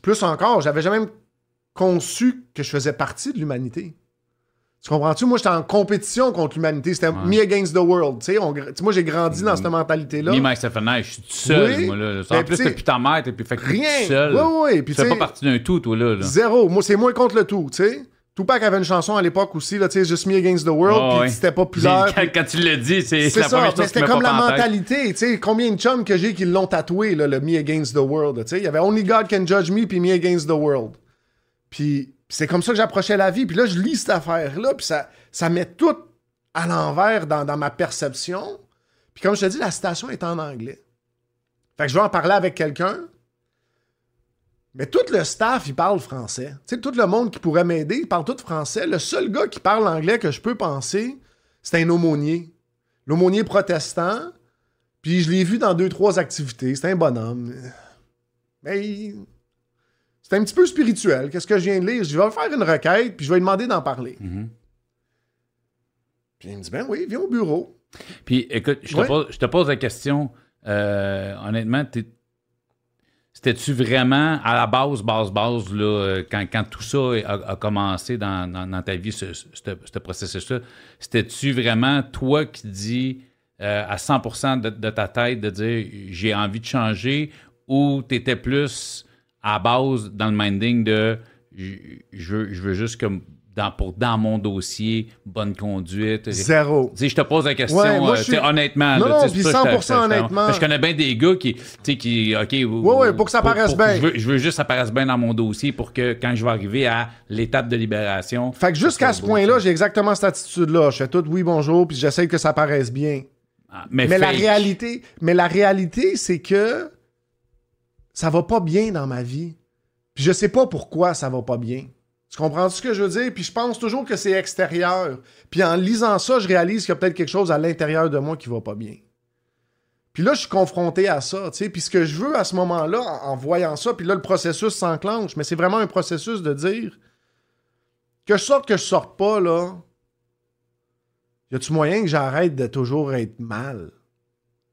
Speaker 2: Plus encore, j'avais jamais conçu que je faisais partie de l'humanité. Tu comprends-tu? Moi, j'étais en compétition contre l'humanité. C'était
Speaker 1: Ouais.
Speaker 2: me against the world. Tu sais, on moi, j'ai grandi dans cette mentalité-là.
Speaker 1: Ni Mike Stephenage, je suis tout seul,
Speaker 2: Oui.
Speaker 1: moi, là.
Speaker 2: Ben,
Speaker 1: En plus,
Speaker 2: sais,
Speaker 1: plus ta mère, t'es plus fait que t'es
Speaker 2: Rien.
Speaker 1: tout seul.
Speaker 2: Oui, oui. Puis,
Speaker 1: tu fais pas partie d'un tout, toi, là. là.
Speaker 2: Zéro. Moi, c'est moi contre le tout, tu sais. Tupac avait une chanson à l'époque aussi, là, tu sais, Just Me Against the World,
Speaker 1: Ah,
Speaker 2: puis
Speaker 1: ouais.
Speaker 2: c'était populaire.
Speaker 1: Quand, quand tu le dis, c'est la
Speaker 2: ça,
Speaker 1: première
Speaker 2: mais
Speaker 1: chose qui
Speaker 2: c'était
Speaker 1: me
Speaker 2: comme la mentalité, tu sais, combien de chums que j'ai qui l'ont tatoué, là, le Me Against the World, tu sais, il y avait Only God Can Judge Me, puis Me Against the World. Puis c'est comme ça que j'approchais la vie, puis là, je lis cette affaire-là, puis ça, ça met tout à l'envers dans, ma perception. Puis comme je te dis, la citation est en anglais. Fait que je vais en parler avec quelqu'un, mais tout le staff, il parle français. Tu sais, tout le monde qui pourrait m'aider, il parle tout français. Le seul gars qui parle anglais que je peux penser, c'est un aumônier. L'aumônier protestant. Puis je l'ai vu dans deux, trois activités. C'est un bonhomme. Mais c'est un petit peu spirituel. Qu'est-ce que je viens de lire? Je vais faire une requête, puis je vais lui demander d'en parler.
Speaker 1: Mhm.
Speaker 2: Puis il me dit, ben oui, viens au bureau.
Speaker 1: Puis, écoute, je te,
Speaker 2: Ouais.
Speaker 1: pose, je te pose la question. euh, honnêtement, c'était-tu vraiment à la base, base, base, là, quand, quand tout ça a, a commencé dans, dans- dans ta vie, ce, ce- ce- ce processus-là, c'était-tu vraiment toi qui dis euh, à 100% de, de ta tête de dire j'ai envie de changer ou t'étais plus à base dans le minding de je je veux, je veux juste comme dans, pour dans mon dossier, bonne conduite.
Speaker 2: Zéro.
Speaker 1: Je te pose la question,
Speaker 2: Ouais, moi,
Speaker 1: euh,
Speaker 2: suis-
Speaker 1: honnêtement.
Speaker 2: Non,
Speaker 1: là,
Speaker 2: non,
Speaker 1: tu sais,
Speaker 2: puis
Speaker 1: c'est pour ça que je te-
Speaker 2: 100%
Speaker 1: je te-
Speaker 2: honnêtement.
Speaker 1: Je connais bien des gars qui, tu sais, qui, OK.
Speaker 2: Ouais, ouais, pour que ça paraisse bien.
Speaker 1: Je veux, je veux juste que ça paraisse bien dans mon dossier pour que quand je vais arriver à l'étape de libération.
Speaker 2: Fait que jusqu'à ce point-là, j'ai exactement cette attitude-là. Je fais tout oui, bonjour, puis j'essaye que ça paraisse bien.
Speaker 1: Ah, mais
Speaker 2: Mais la réalité, mais la réalité, c'est que ça va pas bien dans ma vie. Puis je sais pas pourquoi ça va pas bien. Tu comprends ce que je veux dire? Puis je pense toujours que c'est extérieur. Puis en lisant ça, je réalise qu'il y a peut-être quelque chose à l'intérieur de moi qui va pas bien. Puis là, je suis confronté à ça. Puis ce que je veux à ce moment-là, en, en voyant ça, puis là, le processus s'enclenche, mais c'est vraiment un processus de dire que je sorte, que je sorte pas, là. Y a-tu moyen que j'arrête de toujours être mal?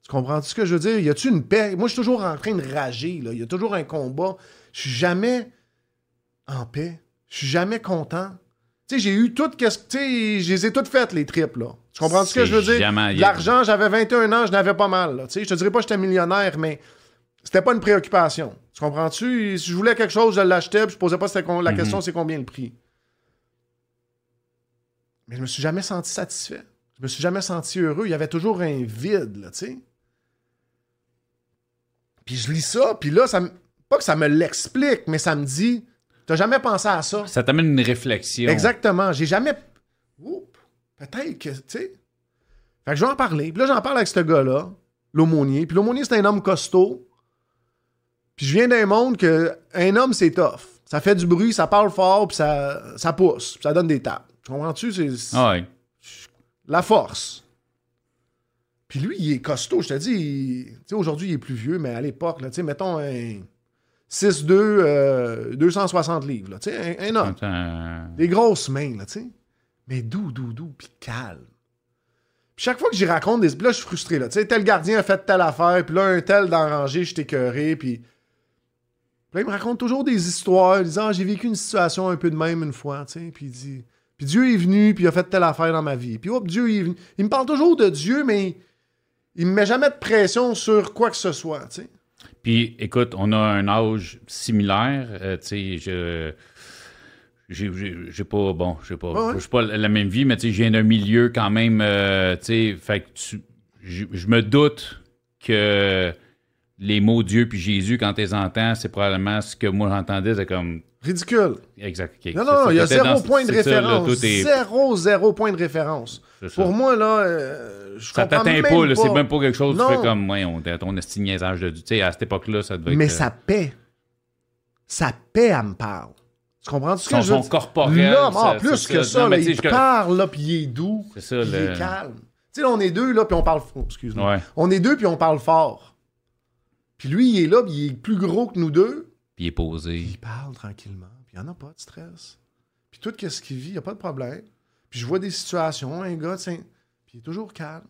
Speaker 2: Tu comprends? Ce que je veux dire? Y a-tu une paix? Moi, je suis toujours en train de rager, là. Y a toujours un combat. Je suis jamais en paix. Je suis jamais content. Tu sais, j'ai eu tout, qu'est-ce que- tu sais, je les ai toutes faites, les tripes, là. Tu comprends ce que je veux dire? L'argent, j'avais 21 ans, je n'avais pas mal, là. Tu sais, je te dirais pas que j'étais millionnaire, mais c'était pas une préoccupation. Tu comprends-tu? Si je voulais quelque chose, je l'achetais, puis je posais pas la
Speaker 1: Mhm.
Speaker 2: question, c'est combien le prix. Mais je me suis jamais senti satisfait. Je me suis jamais senti heureux. Il y avait toujours un vide, là, tu sais. Puis je lis ça, puis là, ça me... pas que ça me l'explique, mais ça me dit, t'as jamais pensé à ça?
Speaker 1: Ça t'amène une réflexion.
Speaker 2: Exactement. J'ai jamais. Oups, peut-être que, tu sais. Fait que je vais en parler. Puis là, j'en parle avec ce gars-là, l'aumônier. Puis l'aumônier, c'est un homme costaud. Puis je viens d'un monde que un homme, c'est tough. Ça fait du bruit, ça parle fort, puis ça, ça pousse, puis ça donne des tapes. Tu comprends-tu? C'est c'est
Speaker 1: Ah ouais.
Speaker 2: la force. Puis lui, il est costaud. Je te dis, il- tu sais, aujourd'hui, il est plus vieux, mais à l'époque, là, tu sais, mettons un 6'2", euh, 260 livres, là, tu sais, un, un homme.
Speaker 1: Attends.
Speaker 2: Des grosses mains, là, tu sais. Mais doux, doux, doux, puis calme. Puis chaque fois que j'y raconte des... Là, je suis frustré, là. Tu sais, tel gardien a fait telle affaire, puis là, un tel dans la rangée, je suis écœuré, puis... Là, il me raconte toujours des histoires, disant, ah, j'ai vécu une situation un peu de même une fois, tu sais, puis il dit... Puis Dieu est venu, puis il a fait telle affaire dans ma vie. Puis hop, Dieu est venu. Il me parle toujours de Dieu, mais il me met jamais de pression sur quoi que ce soit, tu sais.
Speaker 1: Puis, écoute, on a un âge similaire. euh, tu sais, je. J'ai j'ai- j'ai pas, bon, j'ai pas,
Speaker 2: ouais.
Speaker 1: j'ai pas la même vie, mais tu sais, je viens d'un milieu quand même, euh, tu sais, fait que tu, je, je me doute que les mots Dieu puis Jésus, quand tu les entends, c'est probablement ce que moi j'entendais, c'est comme,
Speaker 2: Ridicule.
Speaker 1: exact.
Speaker 2: Non, non,
Speaker 1: ça,
Speaker 2: il y a zéro point de
Speaker 1: ça, là,
Speaker 2: référence. Zéro, zéro point de référence.
Speaker 1: ça.
Speaker 2: Pour moi, là, euh, je
Speaker 1: Ça t'atteint pas, là, c'est même pas quelque chose, tu
Speaker 2: Non.
Speaker 1: fais comme, ouais, on ton esti niaisage de. Tu sais, à cette époque-là, ça devait
Speaker 2: Mais
Speaker 1: être.
Speaker 2: sa paix, sa paix, elle me parle. Tu comprends ce que
Speaker 1: Son-
Speaker 2: je veux dire?
Speaker 1: corporel, ça-
Speaker 2: ah, plus que
Speaker 1: ça.
Speaker 2: ça,
Speaker 1: Non,
Speaker 2: là,
Speaker 1: tu
Speaker 2: il
Speaker 1: je-
Speaker 2: parle, là, puis il est doux,
Speaker 1: ça,
Speaker 2: il est calme. Tu sais, là, on est deux, là, puis on parle... oh, excuse-moi.
Speaker 1: Ouais.
Speaker 2: On est deux, puis on parle fort. Puis lui, il est là, puis il est plus gros que nous deux.
Speaker 1: Puis il est posé.
Speaker 2: Il parle tranquillement, puis il n'y en a pas de stress. Puis tout ce qu'il vit, il n'y a pas de problème. Puis je vois des situations, un gars, tu sais, puis il est toujours calme.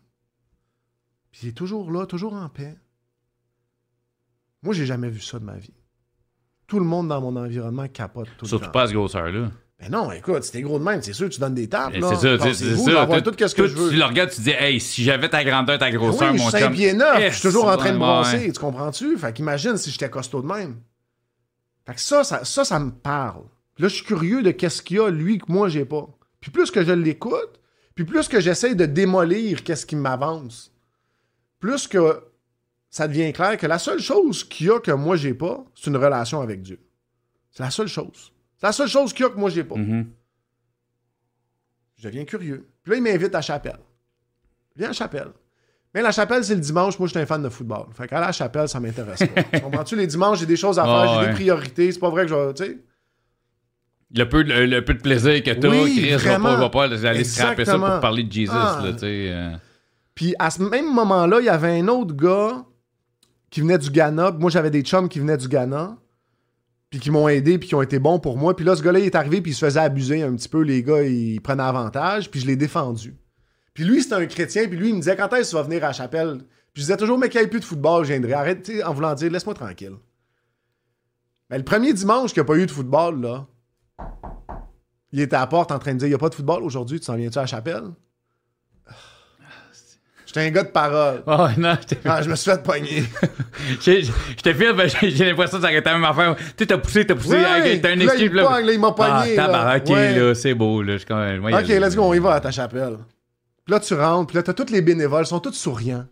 Speaker 2: Puis il est toujours là, toujours en paix. Moi, j'ai jamais vu ça de ma vie. Tout le monde dans mon environnement capote tout
Speaker 1: Surtout
Speaker 2: le temps.
Speaker 1: pas à ce grosseur-là.
Speaker 2: Ben non, écoute, si t'es gros de même, c'est sûr tu donnes des.
Speaker 1: Et
Speaker 2: là.
Speaker 1: C'est ça, c'est- ça.
Speaker 2: d'avoir
Speaker 1: Tout-
Speaker 2: tout, ce que
Speaker 1: tout,
Speaker 2: je veux.
Speaker 1: Tu le regardes, tu dis, hey, si j'avais ta grandeur, ta grosseur,
Speaker 2: oui, je
Speaker 1: mon
Speaker 2: suis 5
Speaker 1: chum.
Speaker 2: pieds neuf, je suis toujours en train de brasser, tu comprends-tu? Fait qu'imagine si j'étais costaud de même. Fait que ça, ça, ça, ça me parle. Là, je suis curieux de qu'est-ce qu'il y a, lui, que moi, j'ai pas. Puis plus que je l'écoute, puis plus que j'essaie de démolir qu'est-ce qui m'avance, plus que ça devient clair que la seule chose qu'il y a que moi, j'ai pas, c'est une relation avec Dieu. C'est la seule chose. C'est la seule chose qu'il y a que moi, j'ai pas.
Speaker 1: Mhm.
Speaker 2: Je deviens curieux. Puis là, il m'invite à chapelle. Viens à chapelle. Mais la chapelle, c'est le dimanche. Moi, je suis un fan de football. Fait qu'à la chapelle, ça m'intéresse pas. Tu Comprends-tu? Les dimanches, j'ai des choses à faire, j'ai
Speaker 1: ouais.
Speaker 2: des priorités. C'est pas vrai que je vais. Tu sais?
Speaker 1: Le peu, de- le, le peu de plaisir que t'as,
Speaker 2: Oui,
Speaker 1: Chris, va
Speaker 2: vraiment.
Speaker 1: pas, va pas aller scraper ça pour parler de Jesus,
Speaker 2: Ah.
Speaker 1: là, euh.
Speaker 2: Puis à ce même moment-là, il y avait un autre gars qui venait du Ghana. Moi, j'avais des chums qui venaient du Ghana. Puis qui m'ont aidé, puis qui ont été bons pour moi. Puis là, ce gars-là, il est arrivé, puis il se faisait abuser un petit peu. Les gars, ils prenaient avantage, puis je l'ai défendu. Puis lui, c'était un chrétien, puis lui, il me disait quand est-ce que tu vas venir à la chapelle? Puis je disais toujours, mais qu'il n'y ait plus de football, je viendrai. Arrête, en voulant dire, laisse-moi tranquille. Mais le premier dimanche qu'il n'y a pas eu de football, là, il était à la porte en train de dire, il n'y a pas de football aujourd'hui, tu s'en viens-tu à la chapelle? J'étais un gars de parole.
Speaker 1: Oh, non.
Speaker 2: Ah, je me suis fait pogner.
Speaker 1: J'étais fier, ben, j'ai l'impression que ça aurait été la même affaire. Tu sais, t'as poussé, t'as poussé, ok, t'as un
Speaker 2: là,
Speaker 1: excuse.
Speaker 2: il pogne, là, il m'a
Speaker 1: Ah,
Speaker 2: pogné, là.
Speaker 1: tabarnak, ok,
Speaker 2: Ouais.
Speaker 1: là, c'est beau, là. Je suis quand même. moi,
Speaker 2: Ok, let's go, on y va à ta chapelle. Puis là, tu rentres, puis là, t'as tous les bénévoles, ils sont tous souriants.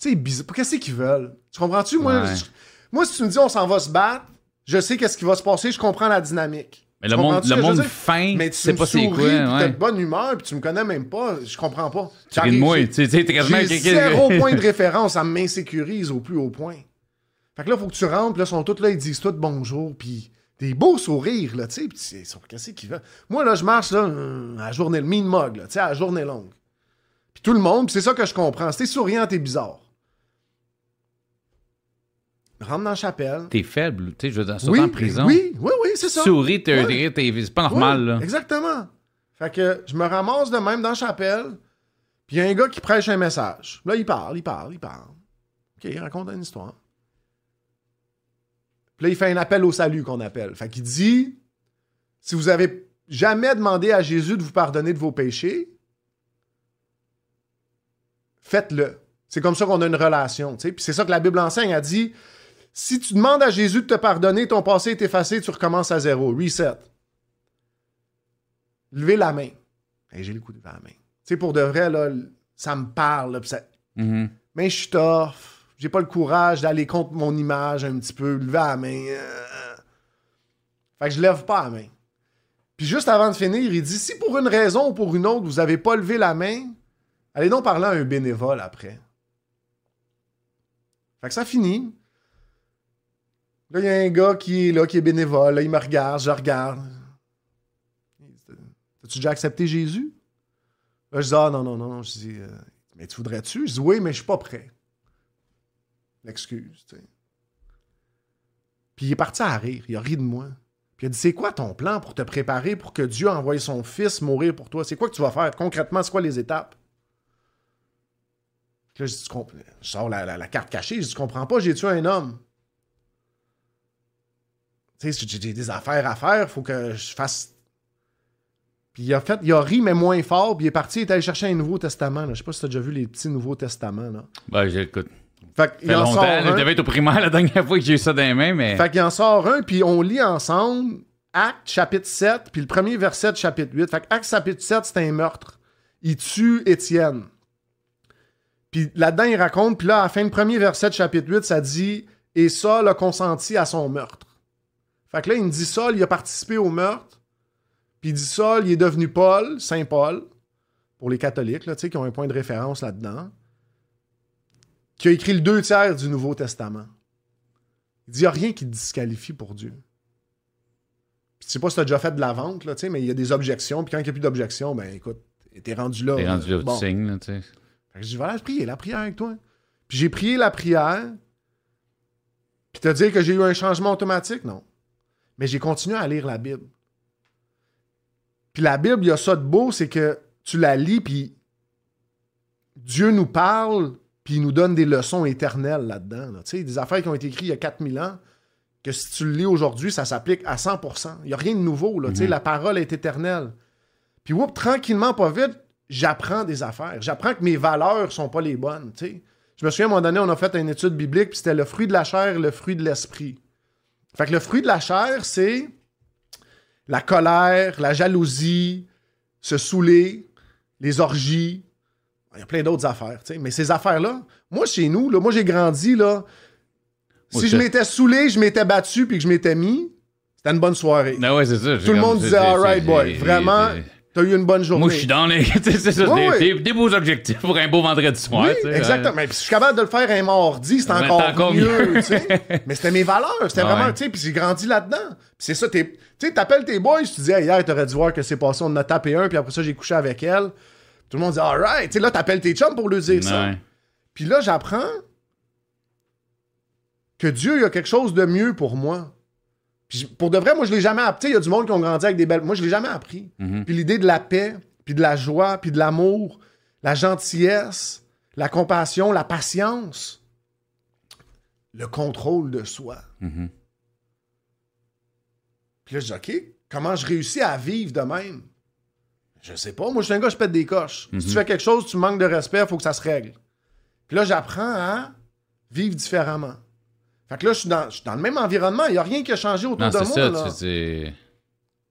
Speaker 2: Tu sais, bizarre. Qu'est-ce qu'ils veulent? Tu comprends-tu? Moi,
Speaker 1: Ouais.
Speaker 2: je- moi, si tu me dis on s'en va se battre, je sais qu'est-ce qui va se passer, je comprends la dynamique.
Speaker 1: Mais
Speaker 2: Tu
Speaker 1: le monde, le monde fin,
Speaker 2: Mais
Speaker 1: tu sais pas c'est quoi.
Speaker 2: puis t'as
Speaker 1: Ouais.
Speaker 2: de bonne humeur, puis tu me connais même pas, je comprends pas.
Speaker 1: Tu de moi, tu sais, t'es quasiment
Speaker 2: J'ai zéro point de référence, ça m'insécurise au plus haut point. Fait que là, faut que tu rentres, puis là, ils sont tous là, ils disent tout bonjour, puis des beaux sourires, là, tu sais, puis qu'est-ce qu'ils veulent? Moi, là, je marche, là, euh, à la journée, le mean mug, là, tu sais, à la journée longue. Tout le monde, c'est ça que je comprends. T'es souriant, t'es bizarre. Rentre dans la chapelle.
Speaker 1: T'es faible, tu sais, je veux dire,
Speaker 2: Oui,
Speaker 1: en prison.
Speaker 2: oui, oui, oui, c'est ça.
Speaker 1: Souris, t'es un
Speaker 2: Ouais.
Speaker 1: c'est pas normal, là.
Speaker 2: Exactement. Fait que je me ramasse de même dans la chapelle, puis il y a un gars qui prêche un message. Là, il parle, il parle, il parle. OK, il raconte une histoire. Puis là, il fait un appel au salut qu'on appelle. Fait qu'il dit si vous avez jamais demandé à Jésus de vous pardonner de vos péchés, faites-le. C'est comme ça qu'on a une relation. Puis c'est ça que la Bible enseigne. Elle dit si tu demandes à Jésus de te pardonner, ton passé est effacé, tu recommences à zéro. Reset. Levez la main. J'ai le coup de lever la main. Pour de vrai, là, ça me parle. là,
Speaker 1: Mhm.
Speaker 2: Mais je suis tough. J'ai pas le courage d'aller contre mon image un petit peu. Lever la main. euh. Fait que je lève pas la main. Puis juste avant de finir, il dit si pour une raison ou pour une autre, vous avez pas levé la main, allez donc parler à un bénévole après. Fait que ça finit. Là, il y a un gars qui est là, qui est bénévole. Là, il me regarde, je regarde. As-tu déjà accepté Jésus? Là, je dis, ah non, non, non. Je dis, euh, mais tu voudrais-tu? Je dis, oui, mais je suis pas prêt. L'excuse, tu. Puis il est parti à rire. Il a ri de moi. Puis il a dit, c'est quoi ton plan pour te préparer pour que Dieu envoie son fils mourir pour toi? C'est quoi que tu vas faire? Concrètement, c'est quoi les étapes? Puis là, je dis, sors la, la- la carte cachée. Je dis, tu comprends pas, j'ai tué un homme. Tu sais, j'ai des affaires à faire, faut que je fasse. Puis il a fait, il a ri, mais moins fort, puis il est parti, il est allé chercher un Nouveau Testament. là. Je sais pas si t'as déjà vu les petits Nouveaux Testaments. Là.
Speaker 1: Ben, j'écoute.
Speaker 2: Fait
Speaker 1: fait
Speaker 2: en
Speaker 1: longtemps,
Speaker 2: sort un.
Speaker 1: je devais être au primaire la dernière fois que j'ai eu ça dans les mains, mais.
Speaker 2: Fait qu'il en sort un, puis on lit ensemble Acte chapitre 7, puis le premier verset de chapitre 8. Fait que Acte chapitre 7, c'est un meurtre. Il tue Étienne. Puis là-dedans, il raconte, puis là, à la fin du premier verset de chapitre 8, ça dit Et Saul a consenti à son meurtre. Fait que là, il me dit Saul, il a participé au meurtre. Puis il dit Saul, il est devenu Paul, Saint Paul, pour les catholiques, là, tu sais, qui ont un point de référence là-dedans, qui a écrit le deux tiers du Nouveau Testament. Il dit, il n'y a rien qui te disqualifie pour Dieu. Puis, tu sais pas si tu as déjà fait de la vente, là, tu sais, mais il y a des objections. Puis quand il n'y a plus d'objections, ben écoute, t'es rendu là.
Speaker 1: T'es rendu là, tu
Speaker 2: bon.
Speaker 1: signes, là, tu sais.
Speaker 2: Fait que je dis, voilà, je prier la prière avec toi. Puis j'ai prié la prière. Puis te dire que j'ai eu un changement automatique, non. Mais j'ai continué à lire la Bible. Puis la Bible, il y a ça de beau, c'est que tu la lis, puis Dieu nous parle, puis il nous donne des leçons éternelles là-dedans. là. Tu sais, des affaires qui ont été écrites il y a 4000 ans, que si tu le lis aujourd'hui, ça s'applique à 100%. Il n'y a rien de nouveau. Là, tu sais, La parole est éternelle. Puis, whoop, tranquillement, pas vite, j'apprends des affaires. J'apprends que mes valeurs sont pas les bonnes. Je me souviens, à un moment donné, on a fait une étude biblique, puis c'était le fruit de la chair et le fruit de l'esprit. Fait que le fruit de la chair, c'est la colère, la jalousie, se saouler, les orgies. Il y a plein d'autres affaires. Mais ces affaires-là, moi, chez nous, là, moi, j'ai grandi, là. Si je
Speaker 1: je-
Speaker 2: m'étais saoulé, je m'étais battu, puis que je m'étais mis, c'était une bonne soirée.
Speaker 1: Ah ouais, c'est ça.
Speaker 2: Tout le monde disait, alright, boy, vraiment, t'as eu une bonne journée.
Speaker 1: Moi, je suis dans les. c'est ça, des,
Speaker 2: ouais.
Speaker 1: des- des beaux objectifs pour un beau vendredi soir.
Speaker 2: Oui, exactement. Mais puis si je suis capable de le faire un mardi, c'est encore, mieux. Mais c'était mes valeurs. C'était
Speaker 1: Ouais.
Speaker 2: vraiment, puis j'ai grandi là-dedans. Puis c'est ça, t'es- tu sais, t'appelles tes boys, tu dis, Hey, hier, t'aurais dû voir que c'est passé, on en a tapé un, puis après ça, j'ai couché avec elle. Tout le monde dit, alright. Tu sais, là, t'appelles tes chums pour leur dire ça. Puis là, j'apprends que Dieu il a quelque chose de mieux pour moi. Puis pour de vrai, moi, je l'ai jamais appris. Il y a du monde qui ont grandi avec des belles. Moi, je l'ai jamais appris.
Speaker 1: Mhm.
Speaker 2: Puis l'idée de la paix, puis de la joie, puis de l'amour, la gentillesse, la compassion, la patience, le contrôle de soi.
Speaker 1: Mhm.
Speaker 2: Puis là, je dis, OK, comment je réussis à vivre de même? Je sais pas. Moi, je suis un gars, je pète des coches. Si tu fais quelque chose, tu manques de respect, il faut que ça se règle. Puis là, j'apprends à vivre différemment. Fait que là, je suis dans, je suis dans le même environnement. Il n'y a rien qui a changé autour
Speaker 1: Non,
Speaker 2: de moi.
Speaker 1: ça.
Speaker 2: là.
Speaker 1: tu- c'est-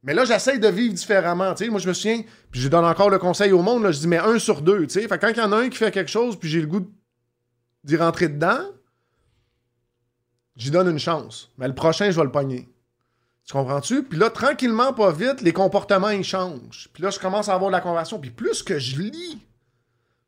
Speaker 2: Mais là, j'essaye de vivre différemment. Moi, je me souviens, puis je donne encore le conseil au monde, là, je dis, mais un sur deux. tu sais. Fait que quand il y en a un qui fait quelque chose, puis j'ai le goût d'y rentrer dedans, j'y donne une chance. Mais le prochain, je vais le pogner. Tu comprends-tu? Puis là, tranquillement, pas vite, les comportements, ils changent. Puis là, je commence à avoir de la conversion. Puis plus que je lis,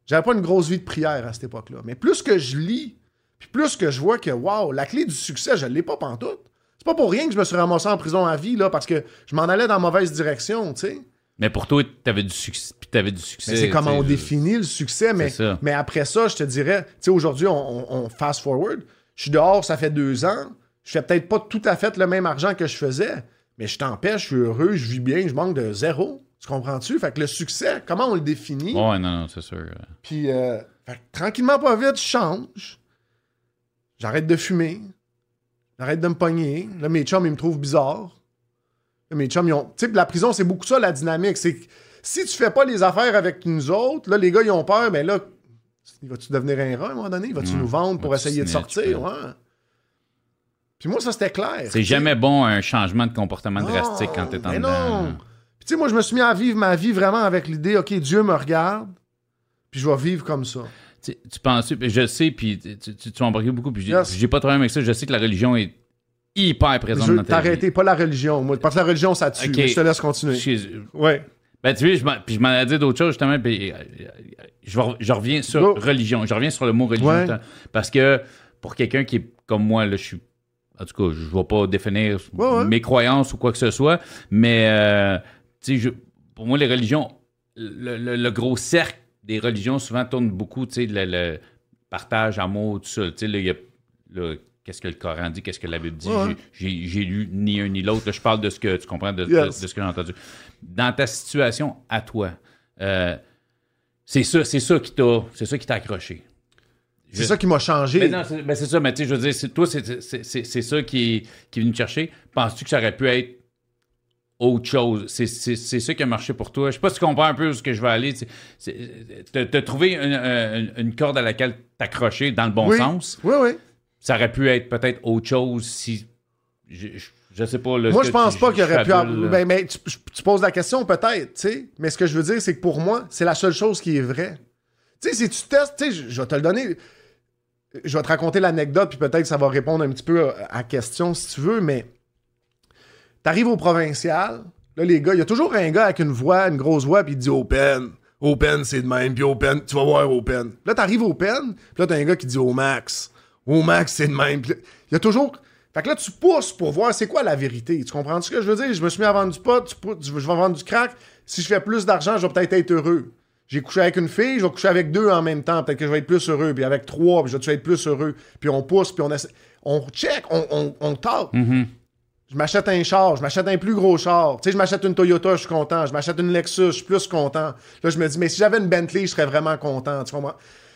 Speaker 2: j'avais pas une grosse vie de prière à cette époque-là, mais plus que je lis, puis plus que je vois que, waouh, la clé du succès, je l'ai pas pantoute. C'est pas pour rien que je me suis ramassé en prison à vie, là, parce que je m'en allais dans la mauvaise direction, tu sais.
Speaker 1: Mais pour toi, t'avais du succès. Puis t'avais du succès.
Speaker 2: Mais c'est comment on définit le succès. Mais, après ça, je te dirais, tu sais, aujourd'hui, on, on- on fast forward. Je suis dehors, ça fait deux ans. Je fais peut-être pas tout à fait le même argent que je faisais, mais je t'empêche, je suis heureux, je vis bien, je manque de zéro. Tu comprends-tu? Fait que le succès, comment on le définit?
Speaker 1: Ouais, non, non, c'est sûr.
Speaker 2: Puis, euh, fait que tranquillement, pas vite, je change. J'arrête de fumer. J'arrête de me pogner. Là, mes chums, ils me trouvent bizarre. Là, mes chums, ils ont. Tu sais, la prison, c'est beaucoup ça, la dynamique. C'est que si tu fais pas les affaires avec nous autres, là, les gars, ils ont peur, mais là, vas-tu devenir un rat à un moment donné? Vas-tu
Speaker 1: Hmm.
Speaker 2: nous vendre pour essayer de sortir?
Speaker 1: puis-
Speaker 2: Ouais. Puis moi, ça, c'était clair.
Speaker 1: C'est jamais bon un changement de comportement
Speaker 2: Non,
Speaker 1: drastique quand t'es en
Speaker 2: mais
Speaker 1: dedans.
Speaker 2: non. Puis tu sais, moi, je me suis mis à vivre ma vie vraiment avec l'idée, OK, Dieu me regarde, puis je vais vivre comme ça.
Speaker 1: Tu, tu penses, puis je sais, puis tu, tu, tu embarqué beaucoup, puis j'ai
Speaker 2: Yes.
Speaker 1: pas de problème avec ça. Je sais que la religion est hyper
Speaker 2: Je
Speaker 1: présente
Speaker 2: veux
Speaker 1: dans ta vie.
Speaker 2: t'arrêter, pas la religion. Moi, parce que la religion, ça tue. Je te laisse continuer.
Speaker 1: Je-
Speaker 2: Ouais.
Speaker 1: Ben, tu sais, je m'en- puis je m'en ai dit d'autres choses, justement, puis euh, euh, je, re- je reviens sur religion. Je reviens sur le mot religion.
Speaker 2: Ouais.
Speaker 1: Parce que pour quelqu'un qui est comme moi, là, je suis. En tout cas, je ne vais pas définir
Speaker 2: Ouais, ouais.
Speaker 1: mes croyances ou quoi que ce soit, mais euh, tu sais, je- pour moi, les religions, le, le- le gros cercle des religions souvent tourne beaucoup, tu sais, le, le partage, amour, tout ça. Tu sais, là, il y a. là, Qu'est-ce que le Coran dit, qu'est-ce que la Bible dit?
Speaker 2: Ouais.
Speaker 1: J'ai- lu ni un ni l'autre. Là, Je parle de ce que tu comprends, de, de-
Speaker 2: Yes.
Speaker 1: de ce que j'ai entendu. Dans ta situation à toi, euh, c'est ça, c'est ça qui t'a, c'est ça qui t'a accroché.
Speaker 2: C'est ça qui m'a changé.
Speaker 1: Mais non, c'est ben, c'est ça, mais tu sais, je veux dire, c'est- toi, c'est- c'est ça qui qui est venu te chercher. Penses-tu que ça aurait pu être autre chose? C'est- C'est c'est ça qui a marché pour toi. Je sais pas si tu comprends un peu où ce que je vais aller. T'as trouvé une, une- une corde à laquelle t'accrocher dans le bon
Speaker 2: oui.
Speaker 1: sens.
Speaker 2: Oui, oui.
Speaker 1: Ça aurait pu être peut-être autre chose si. Je, je, je sais pas. Là,
Speaker 2: Moi, je
Speaker 1: que
Speaker 2: pense
Speaker 1: tu-
Speaker 2: pas qu'il aurait pu avoir. Ben, mais tu, tu poses la question, peut-être, tu sais. Mais ce que je veux dire, c'est que pour moi, c'est la seule chose qui est vraie. Tu sais, si tu testes, tu sais, je, je vais te le donner. Je vais te raconter l'anecdote, puis peut-être ça va répondre un petit peu à la question si tu veux, mais t'arrives au provincial, là, les gars, il y a toujours un gars avec une voix, une grosse voix, puis il dit Open. Open, c'est de même, puis Open, tu vas voir Open. Là, t'arrives Open, puis là, t'as un gars qui dit au max. Au max, c'est de même. Il y a toujours. Fait que là, tu pousses pour voir c'est quoi la vérité. Tu comprends ce que je veux dire? Je me suis mis à vendre du pot, je vais vendre du crack. Si je fais plus d'argent, je vais peut-être être heureux. J'ai couché avec une fille, je vais coucher avec deux en même temps. Peut-être que je vais être plus heureux. Puis avec trois, puis je vais être plus heureux. Puis on pousse, puis on essaie. On check, on, on, on talk.
Speaker 1: Mhm.
Speaker 2: Je m'achète un char, je m'achète un plus gros char. Tu sais, je m'achète une Toyota, je suis content. Je m'achète une Lexus, je suis plus content. Là, je me dis, mais si j'avais une Bentley, je serais vraiment content. Tu comprends?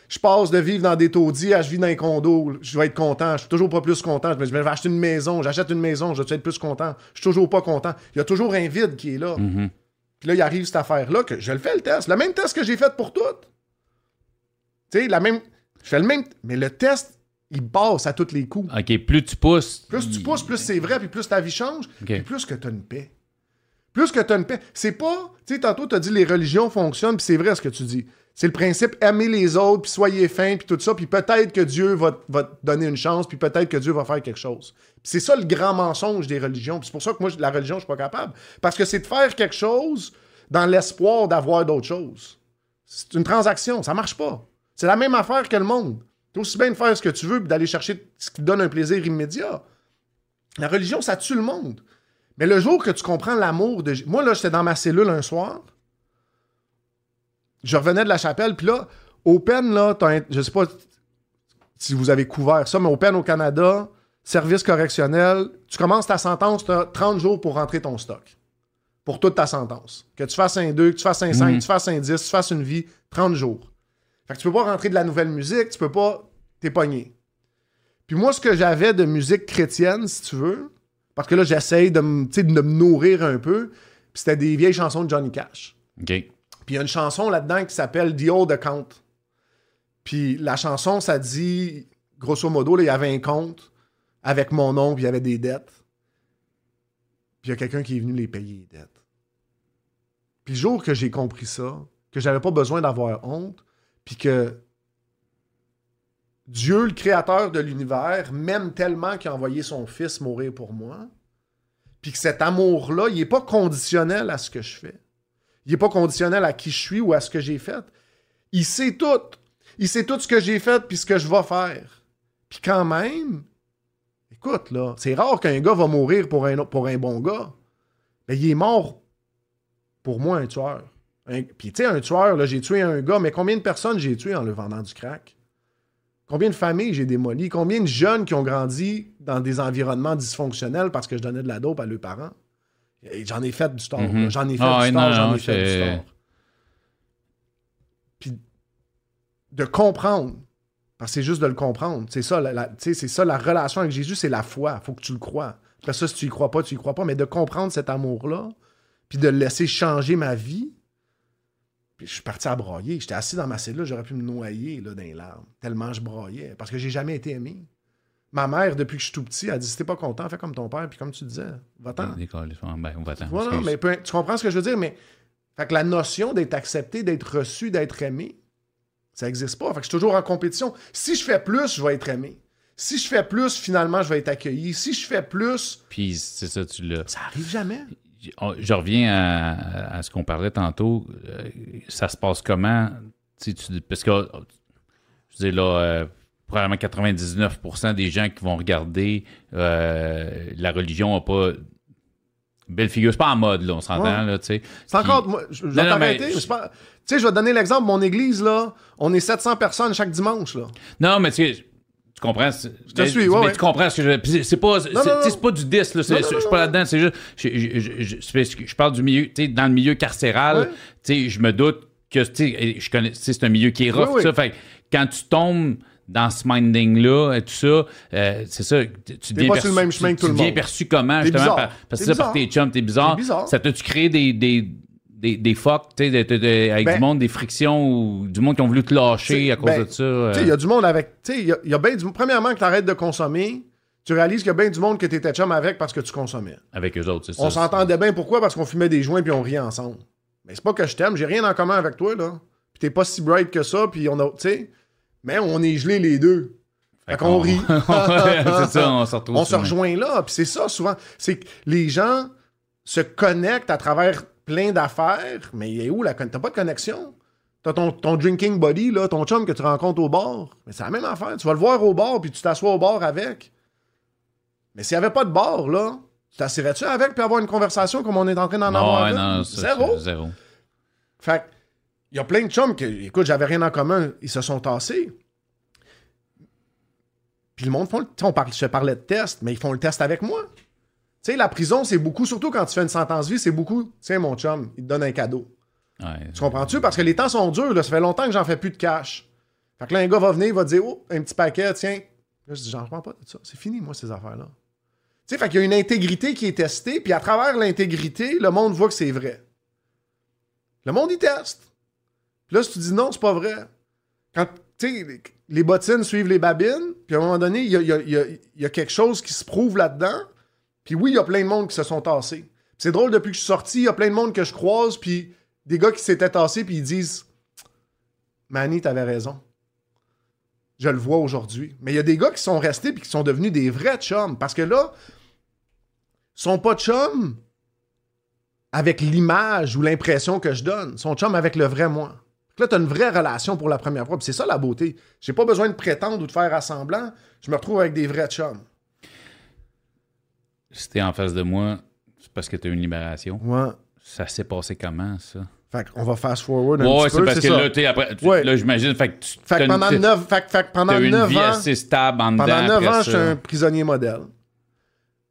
Speaker 2: Je passe de vivre dans des taudis à je vis dans un condo, je vais être content. Je suis toujours pas plus content. Je me dis, mais je vais acheter une maison, j'achète une maison, je vais être plus content. Je suis toujours pas content. Il y a toujours un vide qui est là.
Speaker 1: Mhm.
Speaker 2: Puis là, il arrive cette affaire-là que je le fais le test. Le même test que j'ai fait pour toutes. Tu sais, la même. Je fais le même. Mais le test, il passe à tous les coups.
Speaker 1: OK, plus tu pousses.
Speaker 2: Plus tu pousses, plus c'est vrai, puis plus ta vie change, puis plus que tu as une paix. Plus que tu as une paix. C'est pas. Tu sais, tantôt, tu as dit les religions fonctionnent, puis c'est vrai ce que tu dis. C'est le principe aimer les autres, puis soyez fins, puis tout ça, puis peut-être que Dieu va, te donner une chance, puis peut-être que Dieu va faire quelque chose. Puis c'est ça le grand mensonge des religions. Puis c'est pour ça que moi, la religion, je suis pas capable. Parce que c'est de faire quelque chose dans l'espoir d'avoir d'autres choses. C'est une transaction, ça marche pas. C'est la même affaire que le monde. T'es aussi bien de faire ce que tu veux, puis d'aller chercher ce qui te donne un plaisir immédiat. La religion, ça tue le monde. Mais le jour que tu comprends l'amour de... Moi, là, j'étais dans ma cellule un soir. Je revenais de la chapelle, puis là, Open, là, t'as un- je sais pas si vous avez couvert ça, mais Open au Canada, service correctionnel, tu commences ta sentence, tu as 30 jours pour rentrer ton stock. Pour toute ta sentence. Que tu fasses un 2, que tu fasses un 5, que tu fasses un 10, que tu fasses une vie, 30 jours. Fait que tu peux pas rentrer de la nouvelle musique, tu peux pas. T'es pogné. Puis moi, ce que j'avais de musique chrétienne, si tu veux, parce que là, j'essaye de, de me nourrir un peu, puis c'était des vieilles chansons de Johnny Cash.
Speaker 1: OK.
Speaker 2: Puis il y a une chanson là-dedans qui s'appelle The Old Account. Puis la chanson, ça dit, grosso modo, il y avait un compte avec mon nom, puis il y avait des dettes. Puis il y a quelqu'un qui est venu les payer, les dettes. Puis le jour que j'ai compris ça, que j'avais pas besoin d'avoir honte, puis que Dieu, le créateur de l'univers, m'aime tellement qu'il a envoyé son fils mourir pour moi, puis que cet amour-là, il n'est pas conditionnel à ce que je fais. Il n'est pas conditionnel à qui je suis ou à ce que j'ai fait. Il sait tout. Il sait tout ce que j'ai fait puis ce que je vais faire. Puis quand même, écoute, là, c'est rare qu'un gars va mourir pour un, bon gars. Mais il est mort pour moi, un tueur. Un- puis tu sais, un tueur, là, j'ai tué un gars, mais combien de personnes j'ai tué en le vendant du crack? Combien de familles j'ai démolies? Combien de jeunes qui ont grandi dans des environnements dysfonctionnels parce que je donnais de la dope à leurs parents? J'en ai fait du tort.
Speaker 1: Mhm.
Speaker 2: J'en ai fait
Speaker 1: Ah
Speaker 2: du tort,
Speaker 1: non,
Speaker 2: j'en ai fait du tort. Puis de comprendre. Parce que c'est juste de le comprendre. C'est ça, la, c'est ça la relation avec Jésus, c'est la foi. faut que tu le crois. Après ça, si tu y crois pas, tu y crois pas. Mais de comprendre cet amour-là, puis de le laisser changer ma vie. Puis je suis parti à broyer. J'étais assis dans ma cellule, j'aurais pu me noyer là, dans les larmes. Tellement je broyais. Parce que j'ai jamais été aimé. Ma mère, depuis que je suis tout petit, a dit si t'es pas content, fais comme ton père. Puis comme tu disais, va-t'en.
Speaker 1: Ben, va-t'en.
Speaker 2: Mais peu- tu comprends ce que je veux dire, mais fait que la notion d'être accepté, d'être reçu, d'être aimé, ça n'existe pas. Fait que je suis toujours en compétition. Si je fais plus, je vais être aimé. Si je fais plus, finalement, je vais être accueilli. Si je fais plus,
Speaker 1: Puis c'est ça, tu l'as.
Speaker 2: ça arrive jamais.
Speaker 1: Je reviens à, à ce qu'on parlait tantôt. Euh, ça se passe comment? Tu parce que, je dis là, euh, probablement 99% des gens qui vont regarder euh, la religion n'a pas belle figure. C'est pas en mode, là, on s'entend,
Speaker 2: Ouais.
Speaker 1: là, tu sais.
Speaker 2: C'est encore. Moi, je, je vais t'arrêter.
Speaker 1: je-
Speaker 2: pas- Tu sais, je vais te donner l'exemple. Mon église, là, on est 700 personnes chaque dimanche. Là.
Speaker 1: Non, mais tu sais, tu comprends? Je
Speaker 2: te suis, ouais, ouais.
Speaker 1: Tu comprends ce que je. c'est- C'est pas, c'est, pas du 10, là. Je suis pas là-dedans. C'est juste. Je, je- je- je- parle du milieu. Tu dans le milieu carcéral,
Speaker 2: Ouais.
Speaker 1: tu je me doute que, je connais. C'est un milieu qui est rough,
Speaker 2: Oui, oui.
Speaker 1: ça. Fait quand tu tombes dans ce minding-là et tout ça, euh, c'est ça. Tu, deviens
Speaker 2: pas sur le même chemin que tout le
Speaker 1: tu deviens
Speaker 2: monde.
Speaker 1: perçu comment, justement, par- parce que ça, par tes chums, t'es bizarre.
Speaker 2: Bizarre.
Speaker 1: Ça t'a-tu créé des. des des, des fucks, tu sais, de- de- de- avec
Speaker 2: Ben-
Speaker 1: du monde, des frictions ou du monde qui ont voulu te lâcher à cause
Speaker 2: ben,
Speaker 1: de ça. euh.
Speaker 2: Tu sais, il y a du monde avec. Tu sais, il y a, il y a bien du. Premièrement, que tu arrêtes de consommer, tu réalises qu'il y a bien du monde que tu étais chum avec parce que tu consommais.
Speaker 1: avec eux autres, c'est ça.
Speaker 2: On s'entendait bien pourquoi? Parce qu'on fumait des joints puis on riait ensemble. Mais c'est pas que je t'aime, j'ai rien en commun avec toi, là. Puis t'es pas si bright que ça, puis on a. Tu sais. Mais on est gelés les deux. Fait qu'on rit.
Speaker 1: c'est ça, on se retrouve.
Speaker 2: On se rejoint là. Puis c'est ça, souvent. C'est que les gens se connectent à travers plein d'affaires, mais il est où la T'as pas de connexion? T'as ton, ton drinking buddy, là, ton chum que tu rencontres au bar. Mais c'est la même affaire. Tu vas le voir au bar, puis tu t'assois au bar avec. Mais s'il n'y avait pas de bar, là, tu t'assirais-tu avec puis avoir une conversation comme on est en train d'en avoir?
Speaker 1: Ouais, non,
Speaker 2: Zéro.
Speaker 1: Zéro.
Speaker 2: Fait que, il y a plein de chums qui, écoute, j'avais rien en commun, ils se sont tassés. Puis le monde font le, on parle, je te parlais de test, mais ils font le test avec moi. Tu sais, la prison, c'est beaucoup, surtout quand tu fais une sentence vie, c'est beaucoup. Tiens, mon chum, il te donne un cadeau.
Speaker 1: Ouais.
Speaker 2: Tu comprends-tu? Parce que les temps sont durs, là. Ça fait longtemps que j'en fais plus de cash. Fait que là, un gars va venir, il va dire, oh, un petit paquet, tiens. Là, je dis, j'en prends pas de ça. C'est fini, moi, ces affaires-là. Tu sais, fait qu'il y a une intégrité qui est testée, puis à travers l'intégrité, le monde voit que c'est vrai. Le monde, il teste. Puis là, si tu dis non, c'est pas vrai. Quand, tu sais, les- bottines suivent les babines, puis à un moment donné, il y a, il y a- il y a- il y a quelque chose qui se prouve là-dedans. Puis oui, il y a plein de monde qui se sont tassés. C'est drôle, depuis que je suis sorti, il y a plein de monde que je croise, puis des gars qui s'étaient tassés, puis ils disent Manny, t'avais raison. Je le vois aujourd'hui. Mais il y a des gars qui sont restés, puis qui sont devenus des vrais chums. Parce que là, ils sont pas chums avec l'image ou l'impression que je donne. Ils sont chums avec le vrai moi. Là, tu as une vraie relation pour la première fois. C'est ça la beauté. J'ai pas besoin de prétendre ou de faire assemblant. Je me retrouve avec des vrais chums.
Speaker 1: Si t'es en face de moi, c'est parce que t'as eu une libération.
Speaker 2: Ouais.
Speaker 1: Ça s'est passé comment, ça?
Speaker 2: Fait qu'on va fast forward un
Speaker 1: Ouais,
Speaker 2: petit
Speaker 1: c'est
Speaker 2: peu.
Speaker 1: parce que
Speaker 2: ça.
Speaker 1: là, tu sais, après, tu-
Speaker 2: Ouais.
Speaker 1: là, j'imagine, fait que tu
Speaker 2: Fait que pendant 9, fait, que- fait pendant
Speaker 1: t'as une
Speaker 2: neuf
Speaker 1: vie
Speaker 2: ans,
Speaker 1: assez stable en
Speaker 2: pendant 9
Speaker 1: après
Speaker 2: ans,
Speaker 1: ça.
Speaker 2: j'étais un prisonnier modèle.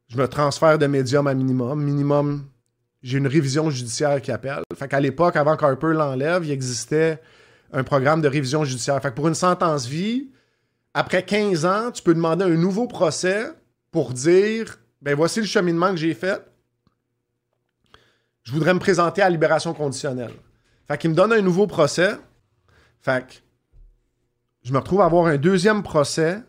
Speaker 2: Je me transfère de médium à minimum. Minimum, j'ai une révision judiciaire qui appelle. Fait qu'à l'époque, avant qu'Harper l'enlève, il existait un programme de révision judiciaire. Fait que pour une sentence vie, après 15 ans, tu peux demander un nouveau procès pour dire ben voici le cheminement que j'ai fait. Je voudrais me présenter à libération conditionnelle. Fait qu'il me donne un nouveau procès. Fait que je me retrouve à avoir un deuxième procès,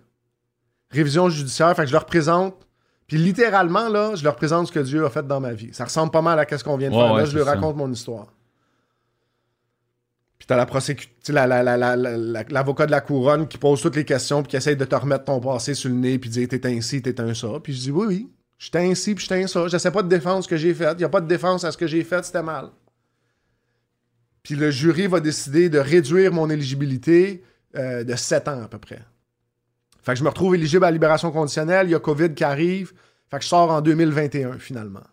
Speaker 2: révision judiciaire. Fait que je leur présente. Puis littéralement, là, je leur présente ce que Dieu a fait dans ma vie. Ça ressemble pas mal à ce qu'on vient de
Speaker 1: Ouais,
Speaker 2: faire.
Speaker 1: ouais,
Speaker 2: là, je leur
Speaker 1: ça.
Speaker 2: raconte mon histoire. Puis t'as la prosécution, la, la, la, l'avocat de la couronne qui pose toutes les questions puis qui essaye de te remettre ton passé sur le nez puis dire t'es ainsi, t'es un ça. Puis je dis oui, oui, j'étais ainsi puis j'étais un ça. J'essaie pas de défendre ce que j'ai fait. Il y a pas de défense à ce que j'ai fait, c'était mal. Puis le jury va décider de réduire mon éligibilité euh, de 7 ans à peu près. Fait que je me retrouve éligible à la libération conditionnelle. Il y a COVID qui arrive. Fait que je sors en 2021 finalement.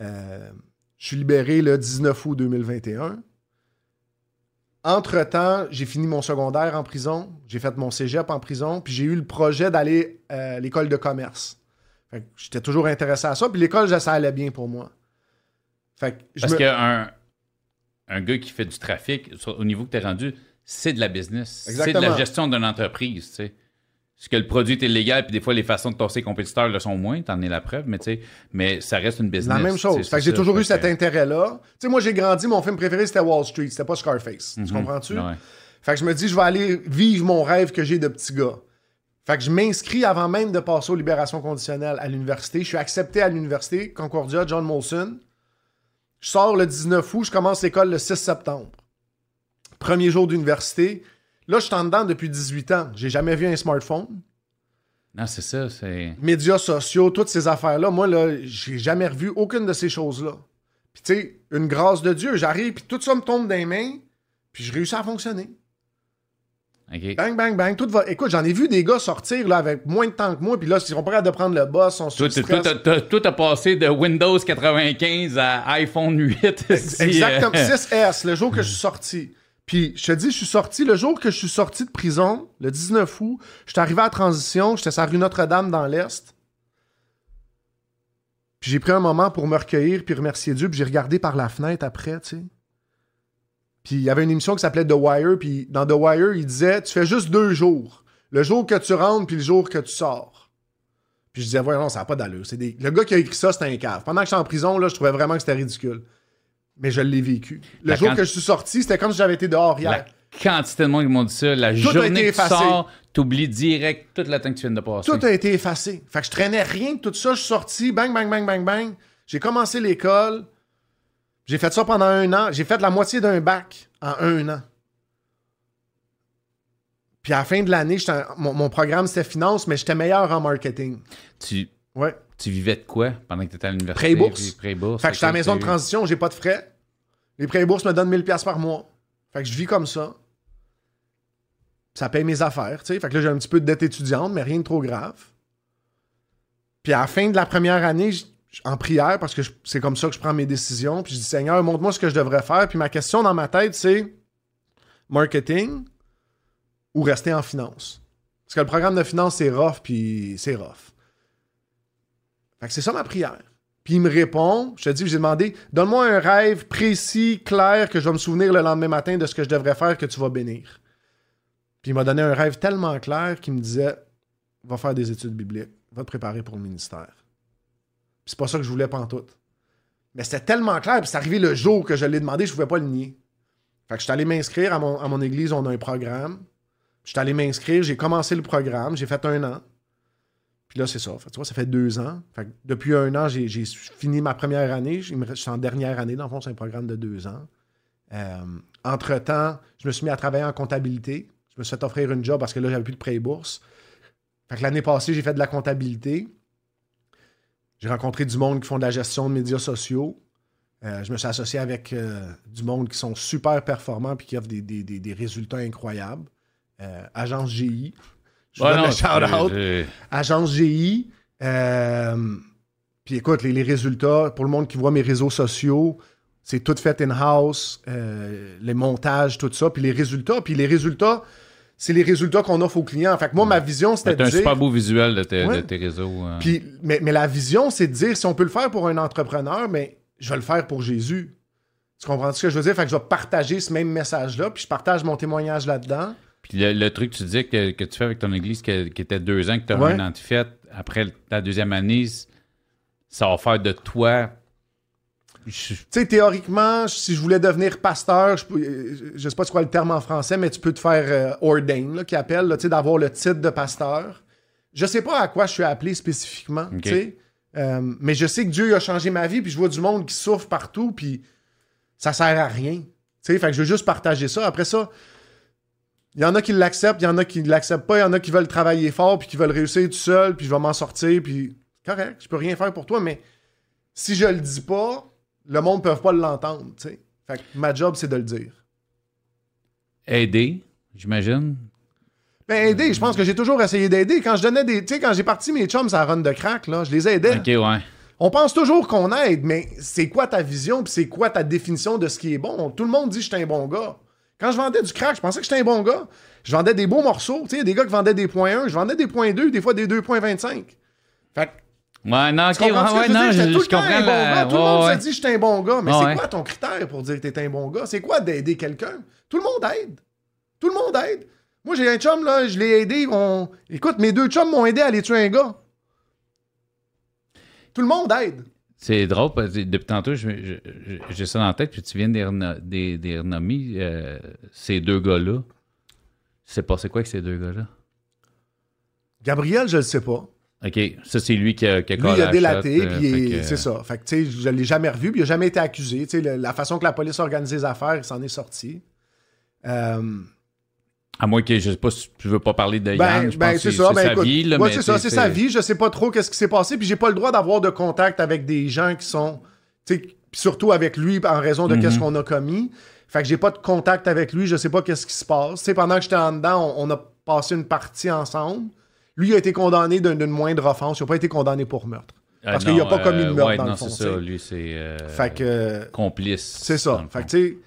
Speaker 2: Euh, je suis libéré le 19 août 2021. Entre-temps, j'ai fini mon secondaire en prison. J'ai fait mon cégep en prison. Puis j'ai eu le projet d'aller euh, à l'école de commerce. J'étais toujours intéressé à ça. Puis l'école, ça allait bien pour moi. Fait que je
Speaker 1: Parce
Speaker 2: me-
Speaker 1: qu'un un gars qui fait du trafic, sur- au niveau que tu es rendu, c'est de la business. C'est de la gestion d'une entreprise, tu sais. Parce que le produit est illégal, puis des fois, les façons de tasser les compétiteurs le sont moins, t'en es la preuve, mais mais ça reste une business.
Speaker 2: La même chose. Fait que j'ai toujours eu cet intérêt-là. Tu sais, moi, j'ai grandi, mon film préféré, c'était Wall Street. C'était pas Scarface. Tu comprends-tu?
Speaker 1: Ouais.
Speaker 2: Fait que je me dis, je vais aller vivre mon rêve que j'ai de petit gars. Fait que je m'inscris avant même de passer aux libérations conditionnelles à l'université. Je suis accepté à l'université, Concordia, John Molson. Je sors le 19 août, je commence l'école le 6 septembre. Premier jour d'université. Là, je suis en dedans depuis 18 ans. J'ai jamais vu un smartphone.
Speaker 1: Non, c'est ça, c'est...
Speaker 2: médias sociaux, toutes ces affaires-là, moi, là, j'ai jamais revu aucune de ces choses-là. Puis, tu sais, une grâce de Dieu, j'arrive, puis tout ça me tombe les mains, puis je réussis à fonctionner. Bang, bang, bang, tout va. Écoute, j'en ai vu des gars sortir, là, avec moins de temps que moi, puis là, ils sont pas capables de prendre le boss,
Speaker 1: t'as- t'as- toi, t'as passé de Windows 95 à iPhone 8. si,
Speaker 2: Exactement,
Speaker 1: euh,
Speaker 2: 6S, le jour que je suis sorti. Puis, je te dis, je suis sorti, le jour que je suis sorti de prison, le 19 août, je suis arrivé à la transition, j'étais sur la rue Notre-Dame dans l'Est. Puis j'ai pris un moment pour me recueillir puis remercier Dieu, puis j'ai regardé par la fenêtre après, tu sais. Puis il y avait une émission qui s'appelait The Wire, puis dans The Wire, il disait Tu fais juste deux jours. Le jour que tu rentres, puis le jour que tu sors. Puis je disais Ouais, non, ça n'a pas d'allure. Des... Le gars qui a écrit ça, c'était un cave. Pendant que j'étais en prison, là, je trouvais vraiment que c'était ridicule. Mais je l'ai vécu. Le
Speaker 1: La
Speaker 2: jour que je suis sorti, c'était comme si j'avais été dehors hier.
Speaker 1: La quantité de monde qui m'ont dit ça, la journée que tu sors, t'oublies direct toute la temps que tu viens de passer.
Speaker 2: Tout a été effacé. Fait que je traînais rien de tout ça. Je suis sorti, bang, bang, bang, bang, bang. J'ai commencé l'école. J'ai fait ça pendant un an. J'ai fait la moitié d'un bac en un an. Puis à la fin de l'année, mon, mon programme c'était finance, mais j'étais meilleur en marketing.
Speaker 1: Tu,
Speaker 2: Ouais.
Speaker 1: tu vivais de quoi pendant que tu étais à l'université?
Speaker 2: Prêt et bourse.
Speaker 1: puis Prêt et bourse.
Speaker 2: Fait que j'étais à la maison de transition, j'ai pas de frais. Les prêts et bourses me donnent 1000$ piastres par mois. Fait que je vis comme ça. Ça paye mes affaires, tu sais. Fait que là, j'ai un petit peu de dette étudiante, mais rien de trop grave. Puis à la fin de la première année, en prière, parce que c'est comme ça que je prends mes décisions, puis je dis Seigneur, montre-moi ce que je devrais faire. Puis ma question dans ma tête, c'est marketing ou rester en finance? Parce que le programme de finance, c'est rough, puis c'est rough. Fait que c'est ça ma prière. Puis il me répond, je te dis, j'ai demandé, donne-moi un rêve précis, clair, que je vais me souvenir le lendemain matin de ce que je devrais faire que tu vas bénir. Puis il m'a donné un rêve tellement clair qu'il me disait, va faire des études bibliques, va te préparer pour le ministère. C'est pas ça que je voulais pantoute. Mais c'était tellement clair, puis c'est arrivé le jour que je l'ai demandé, je pouvais pas le nier. Fait que je suis allé m'inscrire à mon, à mon église, on a un programme. Je suis allé m'inscrire, j'ai commencé le programme, j'ai fait un an. Puis là, c'est ça. Tu vois, ça fait deux ans. Depuis un an, j'ai fini ma première année. Je suis en dernière année. Dans le fond, c'est un programme de deux ans. Euh, Entre-temps, je me suis mis à travailler en comptabilité. Je me suis fait offrir une job parce que là, j'avais plus de prêt bourse. Fait que l'année passée, j'ai fait de la comptabilité. J'ai rencontré du monde qui font de la gestion de médias sociaux. Euh, je me suis associé avec euh, du monde qui sont super performants et qui offrent des, des- des- des résultats incroyables. Euh, Agence GI. Je vous
Speaker 1: Ouais,
Speaker 2: donne
Speaker 1: non,
Speaker 2: le shout-out. Agence GI. puis écoute, les, les résultats, pour le monde qui voit mes réseaux sociaux, C'est tout fait in-house, les montages, tout ça, puis les résultats. Puis les résultats, c'est les résultats qu'on offre aux clients. Fait que moi, ma vision, c'était de
Speaker 1: T'as un
Speaker 2: dire...
Speaker 1: super beau visuel de tes,
Speaker 2: Ouais.
Speaker 1: de tes réseaux.
Speaker 2: Puis, mais, mais la vision, c'est de dire, si on peut le faire pour un entrepreneur, mais je vais le faire pour Jésus. Tu comprends ce que je veux dire? Fait que je vais partager ce même message-là, puis je partage mon témoignage là-dedans.
Speaker 1: Puis le, le truc que tu dis que, que tu fais avec ton église, qui était deux ans, que tu as
Speaker 2: Ouais.
Speaker 1: un an de fête, après ta deuxième année, ça va faire de toi.
Speaker 2: Tu sais, théoriquement, si je voulais devenir pasteur, je, je sais pas c'est quoi le terme en français, mais tu peux te faire euh, ordain, là, qui appelle, là, tu sais, d'avoir le titre de pasteur. Je sais pas à quoi je suis appelé spécifiquement,
Speaker 1: Ok.
Speaker 2: tu sais. Euh, mais je sais que Dieu a changé ma vie, puis je vois du monde qui souffre partout, puis ça sert à rien. Tu sais, fait que je veux juste partager ça. Après ça, il y en a qui l'acceptent, il y en a qui ne l'acceptent pas, il y en a qui veulent travailler fort, puis qui veulent réussir tout seul, puis je vais m'en sortir, puis correct, je peux rien faire pour toi, mais si je le dis pas, le monde ne peut pas l'entendre. Fait que ma job, c'est de le dire.
Speaker 1: aider, j'imagine.
Speaker 2: Ben, aider, je pense que j'ai toujours essayé d'aider. Quand je donnais des. Tu sais, quand j'ai parti mes chums à run de crack, là, je les aidais.
Speaker 1: Ok, ouais.
Speaker 2: On pense toujours qu'on aide, mais c'est quoi ta vision, puis c'est quoi ta définition de ce qui est bon? Tout le monde dit que je suis un bon gars. Quand je vendais du crack, je pensais que j'étais un bon gars. Je vendais des beaux morceaux, tu sais, des gars qui vendaient des points 1, je vendais des points 2, des fois des 2.25. Fait que,
Speaker 1: Ouais, non, ok, ouais, non, je,
Speaker 2: tout
Speaker 1: je comprends
Speaker 2: un bon
Speaker 1: la-
Speaker 2: gars. Tout le monde
Speaker 1: ouais.
Speaker 2: se dit que je suis un bon gars, mais c'est quoi ton critère pour dire que t'es un bon gars? C'est quoi d'aider quelqu'un? Tout le monde aide. Tout le monde aide. Moi, j'ai un chum, là, je l'ai aidé. On... Écoute, mes deux chums m'ont aidé à aller tuer un gars. Tout le monde aide.
Speaker 1: C'est drôle, parce que depuis tantôt, j'ai ça dans la tête, puis tu viens des, des renommer, euh, ces deux gars-là. C'est passé quoi avec ces deux gars-là?
Speaker 2: Gabriel, je le sais pas.
Speaker 1: OK, ça, c'est lui qui a, qui a
Speaker 2: Lui, il a
Speaker 1: la
Speaker 2: délaté,
Speaker 1: euh,
Speaker 2: puis
Speaker 1: que-
Speaker 2: c'est ça. Fait que, tu sais, je l'ai jamais revu, puis il a jamais été accusé. Tu sais, la façon que la police organise les affaires, il s'en est sorti. Euh,
Speaker 1: À moins que, je sais pas si tu veux pas parler de
Speaker 2: Ben,
Speaker 1: Yann, je
Speaker 2: ben,
Speaker 1: pense
Speaker 2: c'est ça.
Speaker 1: c'est
Speaker 2: Ben,
Speaker 1: sa
Speaker 2: écoute,
Speaker 1: vie. Là,
Speaker 2: ouais, c'est ça, c'est
Speaker 1: sais,
Speaker 2: sa vie. Je sais pas trop qu'est-ce qui s'est passé, puis j'ai pas le droit d'avoir de contact avec des gens qui sont, surtout avec lui en raison de
Speaker 1: Mhm.
Speaker 2: qu'est-ce qu'on a commis. Fait que j'ai pas de contact avec lui, je sais pas qu'est-ce qui se passe. Pendant que j'étais en dedans, on, on a passé une partie ensemble. Lui il a été condamné d'une moindre offense, il a pas été condamné pour meurtre.
Speaker 1: Ah,
Speaker 2: Parce qu'il a pas commis de
Speaker 1: euh,
Speaker 2: meurtre
Speaker 1: ouais,
Speaker 2: dans
Speaker 1: non,
Speaker 2: le fond.
Speaker 1: c'est ça, lui, c'est euh,
Speaker 2: Fait que euh,
Speaker 1: complice.
Speaker 2: c'est ça. Fait que tu sais,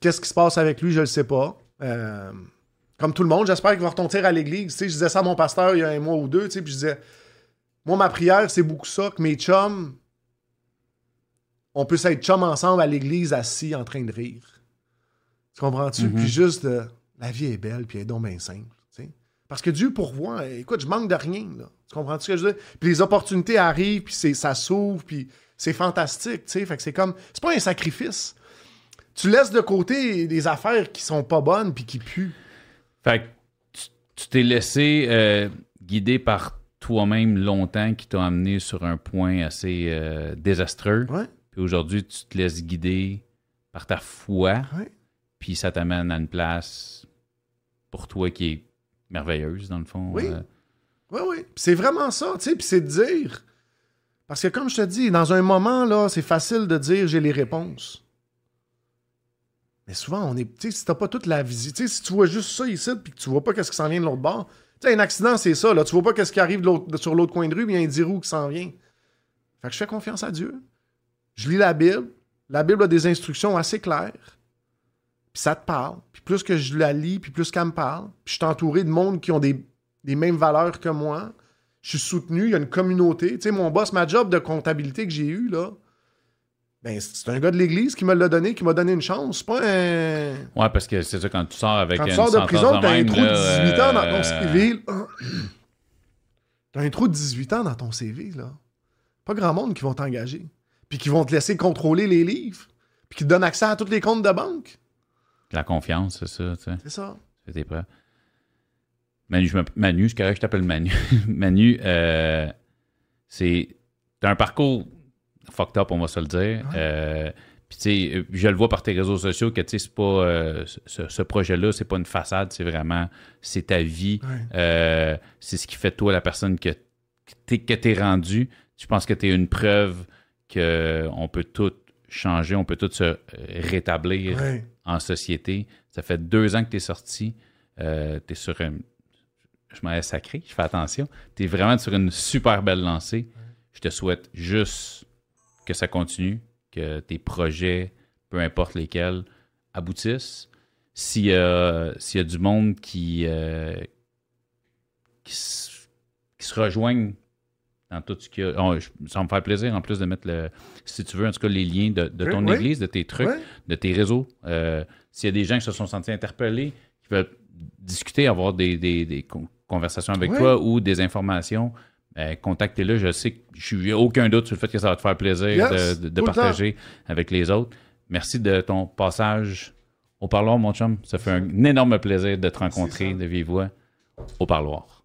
Speaker 2: qu'est-ce qui se passe avec lui, je le sais pas. Euh, comme tout le monde, j'espère qu'il va retomber à l'église. Tu sais, je disais ça à mon pasteur il y a un mois ou deux, tu sais, puis je disais, moi, ma prière, c'est beaucoup ça, que mes chums, on peut s'être chums ensemble à l'église, assis, en train de rire. Tu comprends-tu?
Speaker 1: Mhm.
Speaker 2: Puis juste, la vie est belle, puis elle est donc bien simple. Tu. Parce que Dieu pourvoit. Écoute, je manque de rien. Là. Tu comprends ce que je veux dire? Puis les opportunités arrivent, puis ça s'ouvre, puis c'est fantastique. tu sais. Fait que c'est comme. C'est pas un sacrifice. Tu laisses de côté des affaires qui sont pas bonnes, puis qui puent.
Speaker 1: Fait que tu- tu t'es laissé euh, guider par toi-même longtemps qui t'a amené sur un point assez euh, désastreux.
Speaker 2: Ouais.
Speaker 1: Puis aujourd'hui, tu te laisses guider par ta foi.
Speaker 2: Ouais.
Speaker 1: Puis ça t'amène à une place pour toi qui est merveilleuse, dans le fond.
Speaker 2: Oui.
Speaker 1: Euh,
Speaker 2: Oui, oui. C'est vraiment ça, tu sais. Puis c'est de dire. Parce que comme je te dis, dans un moment, là, c'est facile de dire j'ai les réponses. Mais souvent, on est. Tu sais, si t'as pas toute la visite, si tu vois juste ça ici, puis que tu vois pas qu'est-ce qui s'en vient de l'autre bord. Tu sais, un accident, c'est ça, là. Tu vois pas qu'est-ce qui arrive de- sur l'autre coin de rue, puis il y a un 10 roues qui s'en vient. Fait que je fais confiance à Dieu. Je lis la Bible. La Bible a des instructions assez claires. Puis ça te parle. Puis plus que je la lis, puis plus qu'elle me parle. Puis je suis entouré de monde qui ont des, des mêmes valeurs que moi. Je suis soutenu, il y a une communauté. Tu sais, mon boss, ma job de comptabilité que j'ai eu, là, ben, c'est un gars de l'église qui me l'a donné, qui m'a donné une chance. C'est pas un.
Speaker 1: Ouais, parce que c'est ça, quand tu sors avec
Speaker 2: Quand tu sors de prison, t'as un trou de
Speaker 1: là,
Speaker 2: 18 ans dans
Speaker 1: euh,
Speaker 2: ton CV. T'as un trou de 18 ans dans ton CV, là. Pas grand monde qui vont t'engager. Puis qui vont te laisser contrôler les livres. Puis qui te donnent accès à tous les comptes de banque.
Speaker 1: La confiance, c'est ça, tu sais.
Speaker 2: C'est ça.
Speaker 1: Tes preuves. Manu, je Manu, c'est correct, je t'appelle Manu. Manu, euh, c'est. T'as un parcours fucked up, on va se le dire. Euh, Puis, tu sais, je le vois par tes réseaux sociaux que, tu sais, c'est pas. euh, ce, ce projet-là, c'est pas une façade, c'est vraiment. C'est ta vie.
Speaker 2: Ouais.
Speaker 1: C'est ce qui fait de toi la personne que t'es, que t'es rendu. Je pense que t'es une preuve qu'on peut tout changer, on peut tout se euh, rétablir
Speaker 2: Ouais.
Speaker 1: en société. Ça fait deux ans que tu es sorti. Euh, tu es sur un. Je m'en ai sacré, je fais attention. Tu es vraiment sur une super belle lancée. Je te souhaite juste que ça continue, que tes projets peu importe lesquels, aboutissent. S'il y, a, s'il y a du monde qui, euh, qui se rejoignent dans tout ce qu'il y a. Oh, je- ça va me faire plaisir en plus de mettre, le, si tu veux, en tout cas, les liens de, de ton
Speaker 2: oui.
Speaker 1: église, de tes trucs, de tes réseaux. Euh, s'il y a des gens qui se sont sentis interpellés, qui veulent discuter, avoir des, des- des con- conversations avec toi ou des informations, ben, contactez-le. Je sais que je n'ai aucun doute sur le fait que ça va te faire plaisir
Speaker 2: Yes,
Speaker 1: de, de- de
Speaker 2: tout le
Speaker 1: partager avec les autres. Merci de ton passage au parloir, mon chum. Ça fait un énorme plaisir de te rencontrer de vive voix au parloir.